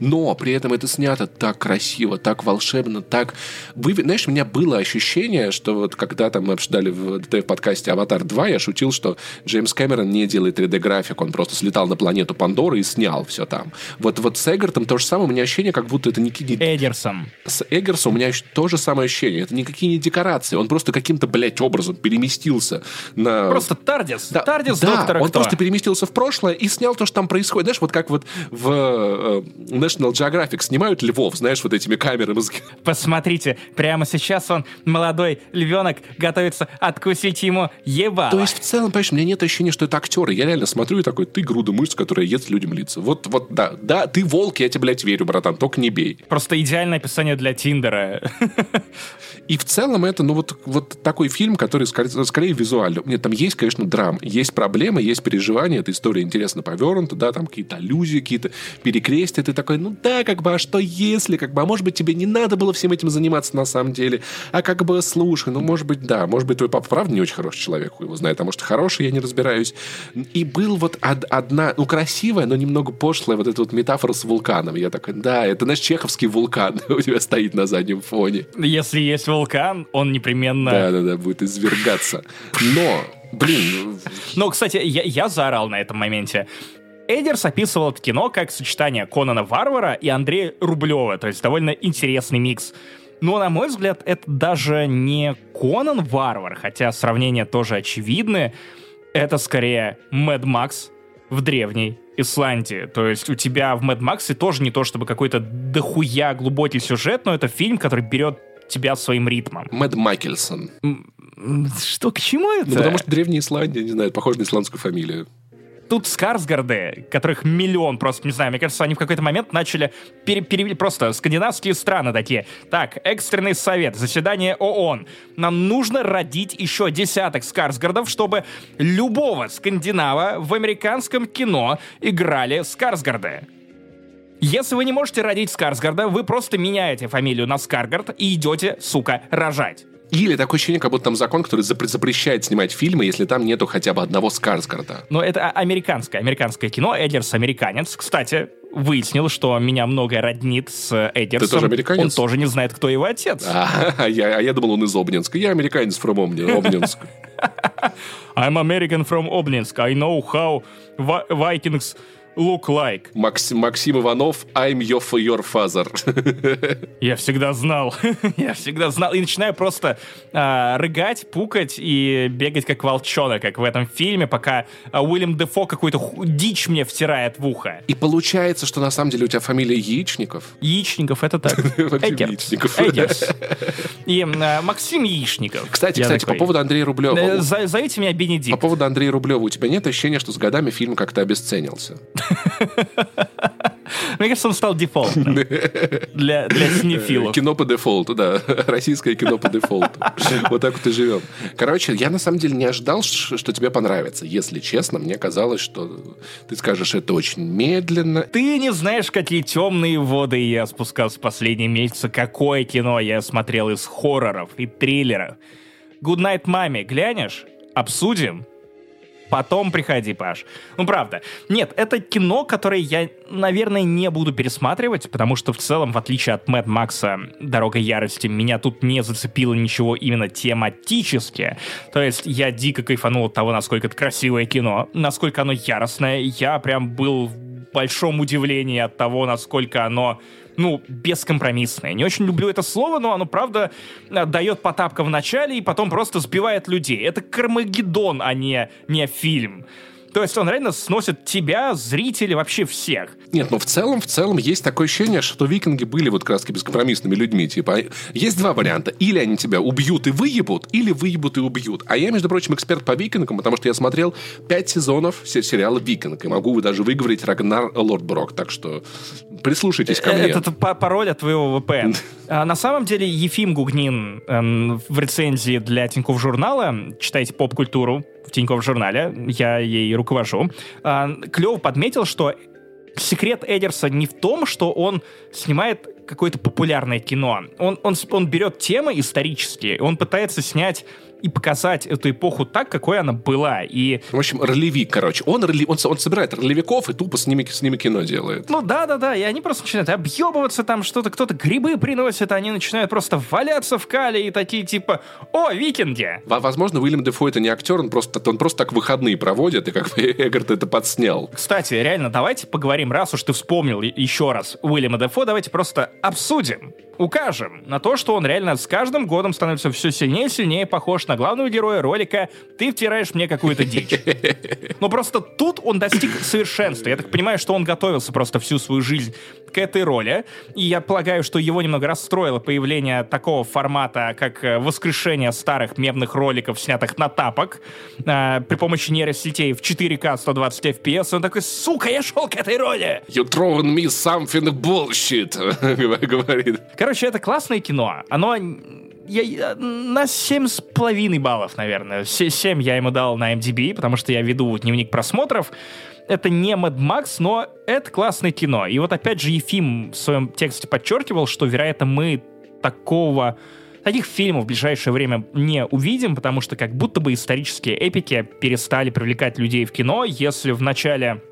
S2: Но при этом это снято так красиво, так волшебно, так... Вы, знаешь, у меня было ощущение, что вот когда там мы обсуждали в, в подкасте «Аватар 2», я шутил, что Джеймс Кэмерон не делает 3D-график, он просто слетал на планету Пандоры и снял все там. Вот, вот с Эггертом то же самое, у меня ощущение, как будто это не...
S1: Эдерсом.
S2: С Эггерсом у меня то же самое ощущение. Это никакие не декорации, он просто каким-то, блядь, образом переместился на...
S1: Просто Тардис.
S2: Да,
S1: Тардис
S2: да,
S1: доктора
S2: он
S1: кто?
S2: просто переместился в прошлое и снял то, что там происходит. Знаешь, вот как вот в э, National Geographic снимают львов, знаешь, вот этими камерами.
S1: Посмотрите, прямо сейчас он, молодой львенок, готовится откусить ему ебало.
S2: То есть, в целом, понимаешь, у меня нет ощущения, что это актеры. Я реально смотрю и такой, ты груда мышц, которая ест людям лица. Вот, вот, да, да, ты волк, я тебе, блядь, верю, братан, только не бей.
S1: Просто идеальное описание для Тиндера.
S2: И в целом это, ну, вот, вот такой фильм, который скорее, скорее визуально. Нет, там есть, конечно, драм, есть проблемы, есть переживания, эта история интересно повернута, да, там какие-то аллюзии, какие-то перекрестия. Ты такой, ну да, как бы, а что если, как бы, а может быть, тебе не надо было всем этим заниматься на самом деле, а как бы, слушай, ну, может быть, да, может быть, твой папа правда не очень хороший человек, его знает, а может, хороший, я не разбираюсь. И был вот од- одна, ну, красивая, но немного пошлая вот эта вот метафора с вулканом. Я такой, да, это наш чеховский вулкан у тебя стоит на заднем фоне.
S1: Если есть вулкан, он непременно...
S2: Да-да-да, будет извергаться. Но, блин...
S1: Но, кстати, я, я заорал на этом моменте. Эдерс описывал это кино как сочетание Конана Варвара и Андрея Рублева, то есть довольно интересный микс. Но, на мой взгляд, это даже не Конан Варвар, хотя сравнения тоже очевидны. Это скорее Мэд Макс в древней Исландии. То есть у тебя в Мэд Максе тоже не то чтобы какой-то дохуя глубокий сюжет, но это фильм, который берет тебя своим ритмом.
S2: Мэд Макельсон.
S1: Что, к чему это?
S2: Ну, потому что древняя Исландия, не знаю, похоже на исландскую фамилию.
S1: Тут Скарсгарды, которых миллион просто, не знаю, мне кажется, они в какой-то момент начали пере, пере, просто скандинавские страны такие. Так, экстренный совет, заседание ООН. Нам нужно родить еще десяток Скарсгардов, чтобы любого скандинава в американском кино играли Скарсгарды. Если вы не можете родить Скарсгарда, вы просто меняете фамилию на Скаргард и идете, сука, рожать.
S2: Или такое ощущение, как будто там закон, который запрещает снимать фильмы, если там нету хотя бы одного Скарсгарда.
S1: Но это американское, американское кино. Эдерс американец. Кстати, выяснил, что меня многое роднит с Эдерсом.
S2: Ты тоже американец?
S1: Он тоже не знает, кто его отец.
S2: А, я, а я думал, он из Обнинска. Я американец from Обнинск.
S1: I'm American from Obninsk. I know how Vikings look like?
S2: Максим, Максим Иванов, I'm your, your father.
S1: Я всегда знал. Я всегда знал. И начинаю просто а, рыгать, пукать и бегать как волчонок, как в этом фильме, пока а, Уильям Дефо какую-то дичь мне втирает в ухо.
S2: И получается, что на самом деле у тебя фамилия Яичников?
S1: Яичников, это так.
S2: Яичников.
S1: И а, Максим Яичников.
S2: Кстати,
S1: Я
S2: кстати,
S1: такой,
S2: по поводу Андрея Рублева.
S1: э, за- Зовите меня
S2: По
S1: Бенедикт.
S2: поводу Андрея Рублева, у тебя нет ощущения, что с годами фильм как-то обесценился?
S1: Мне кажется, он стал дефолтным для, для синефилов.
S2: Кино по дефолту, да. Российское кино по дефолту. Вот так вот и живем. Короче, я на самом деле не ожидал, что тебе понравится. Если честно, мне казалось, что ты скажешь это очень медленно.
S1: Ты не знаешь, какие темные воды я спускался в последние месяцы, какое кино я смотрел из хорроров и триллеров. Good Night Mommy глянешь? Обсудим? Потом приходи, Паш. Ну, правда. Нет, это кино, которое я, наверное, не буду пересматривать, потому что в целом, в отличие от Мэтт Макса «Дорога ярости», меня тут не зацепило ничего именно тематически. То есть я дико кайфанул от того, насколько это красивое кино, насколько оно яростное. Я прям был в большом удивлении от того, насколько оно ну, бескомпромиссное. Не очень люблю это слово, но оно, правда, э, дает потапка в начале и потом просто сбивает людей. Это Кармагеддон, а не, не фильм. То есть он реально сносит тебя, зрителей, вообще всех.
S2: Нет, ну в целом, в целом есть такое ощущение, что викинги были вот раз бескомпромиссными людьми. Типа, есть два варианта. Или они тебя убьют и выебут, или выебут и убьют. А я, между прочим, эксперт по викингам, потому что я смотрел пять сезонов се- сериала «Викинг». И могу даже выговорить Рагнар Лордброк. Так что прислушайтесь ко мне.
S1: Э, Это па- пароль от твоего VPN. А, На самом деле Ефим Гугнин эм, в рецензии для Тинькофф журнала, читайте поп-культуру в Тинькофф журнале, я ей руковожу, клево подметил, что секрет Эдерса не в том, что он снимает какое-то популярное кино. Он, он, он берет темы исторические, он пытается снять и показать эту эпоху так, какой она была. И
S2: В общем, ролевик, короче. Он, роли- он, он собирает ролевиков и тупо с ними, с ними кино делает.
S1: Ну да, да, да, и они просто начинают объебываться там что-то, кто-то грибы приносит, а они начинают просто валяться в кале и такие типа, о, викинги!
S2: Во- Возможно, Уильям Дефо это не актер, он просто, он просто так выходные проводит, и как бы Эггард это подснял.
S1: Кстати, реально, давайте поговорим, раз уж ты вспомнил еще раз Уильяма Дефо, давайте просто обсудим, укажем на то, что он реально с каждым годом становится все сильнее и сильнее похож на главного героя ролика «Ты втираешь мне какую-то дичь». Но просто тут он достиг совершенства. Я так понимаю, что он готовился просто всю свою жизнь к этой роли. И я полагаю, что его немного расстроило появление такого формата, как э, воскрешение старых мемных роликов, снятых на тапок, э, при помощи нейросетей в 4К 120 FPS. Он такой, сука, я шел к этой роли!
S2: You throwing me something bullshit, говорит.
S1: Короче, это классное кино. Оно я, на семь с половиной баллов, наверное. Се- Семь я ему дал на MDB, потому что я веду дневник просмотров. Это не Mad Max, но это классное кино. И вот опять же Ефим в своем тексте подчеркивал, что, вероятно, мы такого таких фильмов в ближайшее время не увидим, потому что как будто бы исторические эпики перестали привлекать людей в кино, если в начале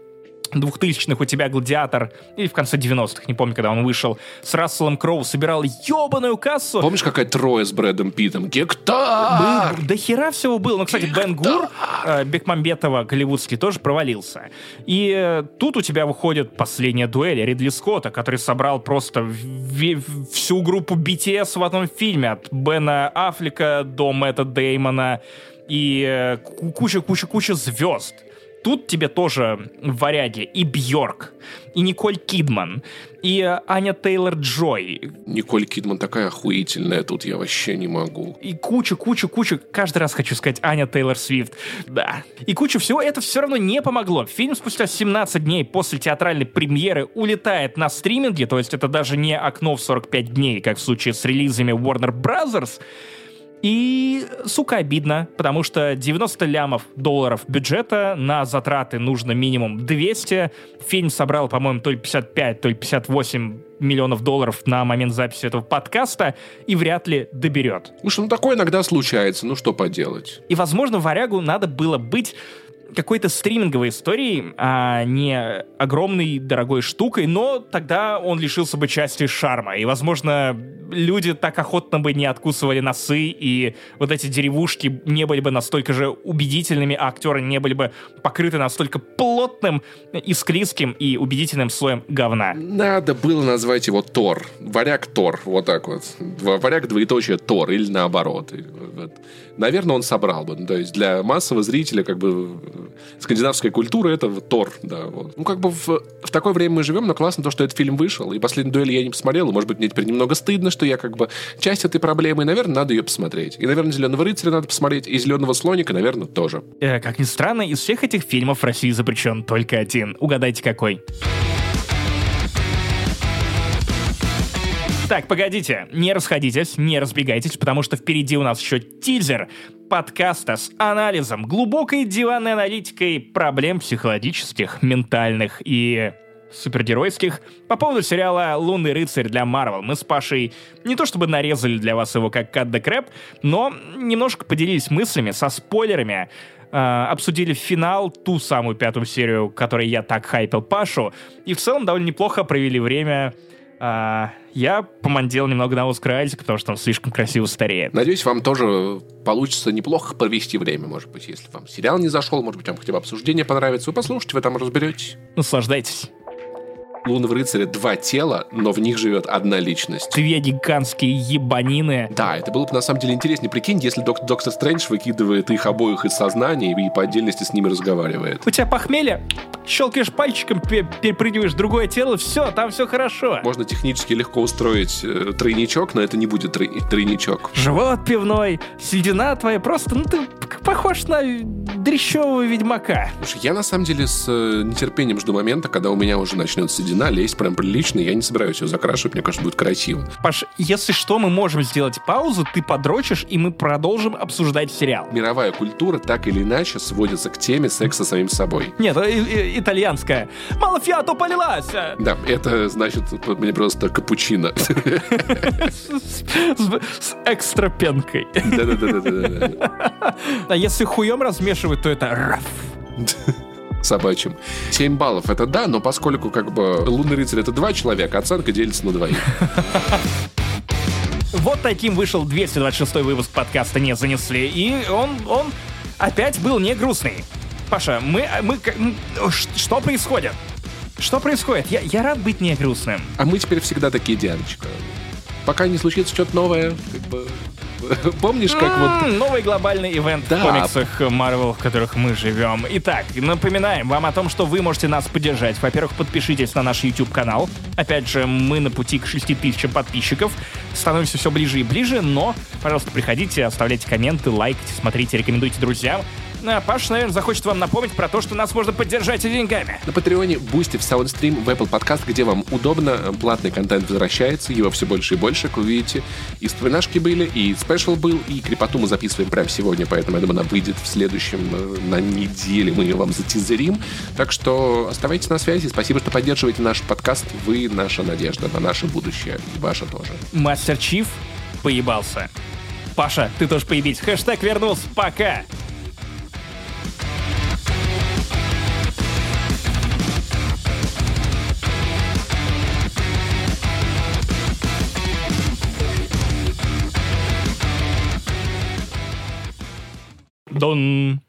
S1: 2000-х у тебя «Гладиатор», или в конце 90-х, не помню, когда он вышел, с Расселом Кроу собирал ебаную кассу.
S2: Помнишь, какая трое с Брэдом Питтом? Гектар!
S1: Был, до хера всего было. Ну, кстати, Бен Гур, э, Бекмамбетова, голливудский, тоже провалился. И э, тут у тебя выходит последняя дуэль Ридли Скотта, который собрал просто всю группу BTS в одном фильме. От Бена Аффлека до Мэтта Деймона и куча-куча-куча звезд. Тут тебе тоже варяги и Бьорк, и Николь Кидман, и Аня Тейлор-Джой,
S2: Николь Кидман такая охуительная, тут я вообще не могу.
S1: и куча, куча, куча, каждый раз хочу сказать Аня Тейлор Свифт, да. И куча всего, это все равно не помогло. Фильм спустя 17 дней после театральной премьеры улетает на стриминге, то есть это даже не окно в 45 дней, как в случае с релизами Warner Brothers. И, сука, обидно, потому что 90 лямов долларов бюджета на затраты нужно минимум 200. Фильм собрал, по-моему, то ли 55, то ли 58 миллионов долларов на момент записи этого подкаста и вряд ли доберет.
S2: Что, ну такое иногда случается, ну что поделать.
S1: И, возможно, варягу надо было быть какой-то стриминговой историей, а не огромной дорогой штукой, но тогда он лишился бы части шарма. И, возможно, люди так охотно бы не откусывали носы, и вот эти деревушки не были бы настолько же убедительными, а актеры не были бы покрыты настолько плотным и склизким и убедительным слоем говна.
S2: Надо было назвать его Тор. Варяг Тор. Вот так вот. Варяг двоеточие Тор. Или наоборот. Наверное, он собрал бы. То есть для массового зрителя как бы скандинавская культура это Тор. Да, вот. Ну, как бы в, в такое время мы живем, но классно то, что этот фильм вышел. И «Последнюю дуэль» я не посмотрел. И, может быть, мне теперь немного стыдно, что я как бы часть этой проблемы. И, наверное, надо ее посмотреть. И, наверное, «Зеленого рыцаря» надо посмотреть. И «Зеленого слоника», наверное, тоже.
S1: Э, как ни странно, из всех этих фильмов в России запрещен только один. Угадайте, какой? Так, погодите, не расходитесь, не разбегайтесь, потому что впереди у нас еще тизер подкаста с анализом, глубокой диванной аналитикой проблем психологических, ментальных и супергеройских по поводу сериала «Лунный рыцарь» для Марвел. Мы с Пашей не то чтобы нарезали для вас его как Cut the Crap, но немножко поделились мыслями со спойлерами, э, обсудили финал, ту самую пятую серию, которой я так хайпил Пашу, и в целом довольно неплохо провели время а, я помандил немного на Оскар потому что он слишком красиво стареет.
S2: Надеюсь, вам тоже получится неплохо провести время, может быть, если вам сериал не зашел, может быть, вам хотя бы обсуждение понравится, вы послушайте, вы там разберетесь.
S1: Наслаждайтесь.
S2: Лунного рыцаря два тела, но в них живет одна личность.
S1: Две гигантские ебанины.
S2: Да, это было бы на самом деле интереснее. Прикинь, если док- доктор Стрэндж выкидывает их обоих из сознания и по отдельности с ними разговаривает.
S1: У тебя похмелье, щелкаешь пальчиком, перепрыгиваешь другое тело, все, там все хорошо.
S2: Можно технически легко устроить э, тройничок, но это не будет трой- тройничок.
S1: Живот пивной, седина твоя, просто, ну ты похож на дрещевого ведьмака.
S2: Слушай, я на самом деле с э, нетерпением жду момента, когда у меня уже начнется седина, лезть прям прилично. Я не собираюсь ее закрашивать, мне кажется, будет красиво.
S1: Паш, если что, мы можем сделать паузу, ты подрочишь, и мы продолжим обсуждать сериал.
S2: Мировая культура так или иначе сводится к теме секса самим собой.
S1: Нет, и, и, итальянская. Малафиато полилась!
S2: Да, это значит мне просто капучино.
S1: С экстра пенкой.
S2: Да-да-да.
S1: А если хуем размешивать, то это раф
S2: собачьим. 7 баллов это да, но поскольку как бы лунный рыцарь это два человека, оценка делится на двоих.
S1: Вот таким вышел 226 выпуск подкаста «Не занесли», и он, он опять был не грустный. Паша, мы, мы, что происходит? Что происходит? Я, я рад быть не грустным.
S2: А мы теперь всегда такие, Дианочка. Пока не случится что-то новое, как бы Помнишь, как вот...
S1: Новый глобальный ивент в комиксах Marvel, в которых мы живем. Итак, напоминаем вам о том, что вы можете нас поддержать. Во-первых, подпишитесь на наш YouTube-канал. Опять же, мы на пути к 6 тысячам подписчиков. Становимся все ближе и ближе, но, пожалуйста, приходите, оставляйте комменты, лайкайте, смотрите, рекомендуйте друзьям. А Паш, наверное, захочет вам напомнить про то, что нас можно поддержать и деньгами.
S2: На Патреоне, Бусти, в Soundstream, в Apple Podcast, где вам удобно, платный контент возвращается, его все больше и больше, как вы видите. И вспоминашки были, и special был, и крипоту мы записываем прямо сегодня, поэтому, я думаю, она выйдет в следующем, э, на неделе, мы ее вам затизерим. Так что оставайтесь на связи, спасибо, что поддерживаете наш подкаст, вы наша надежда на наше будущее, и ваше тоже.
S1: Мастер Чиф поебался. Паша, ты тоже поебись. Хэштег вернулся. Пока. Дон.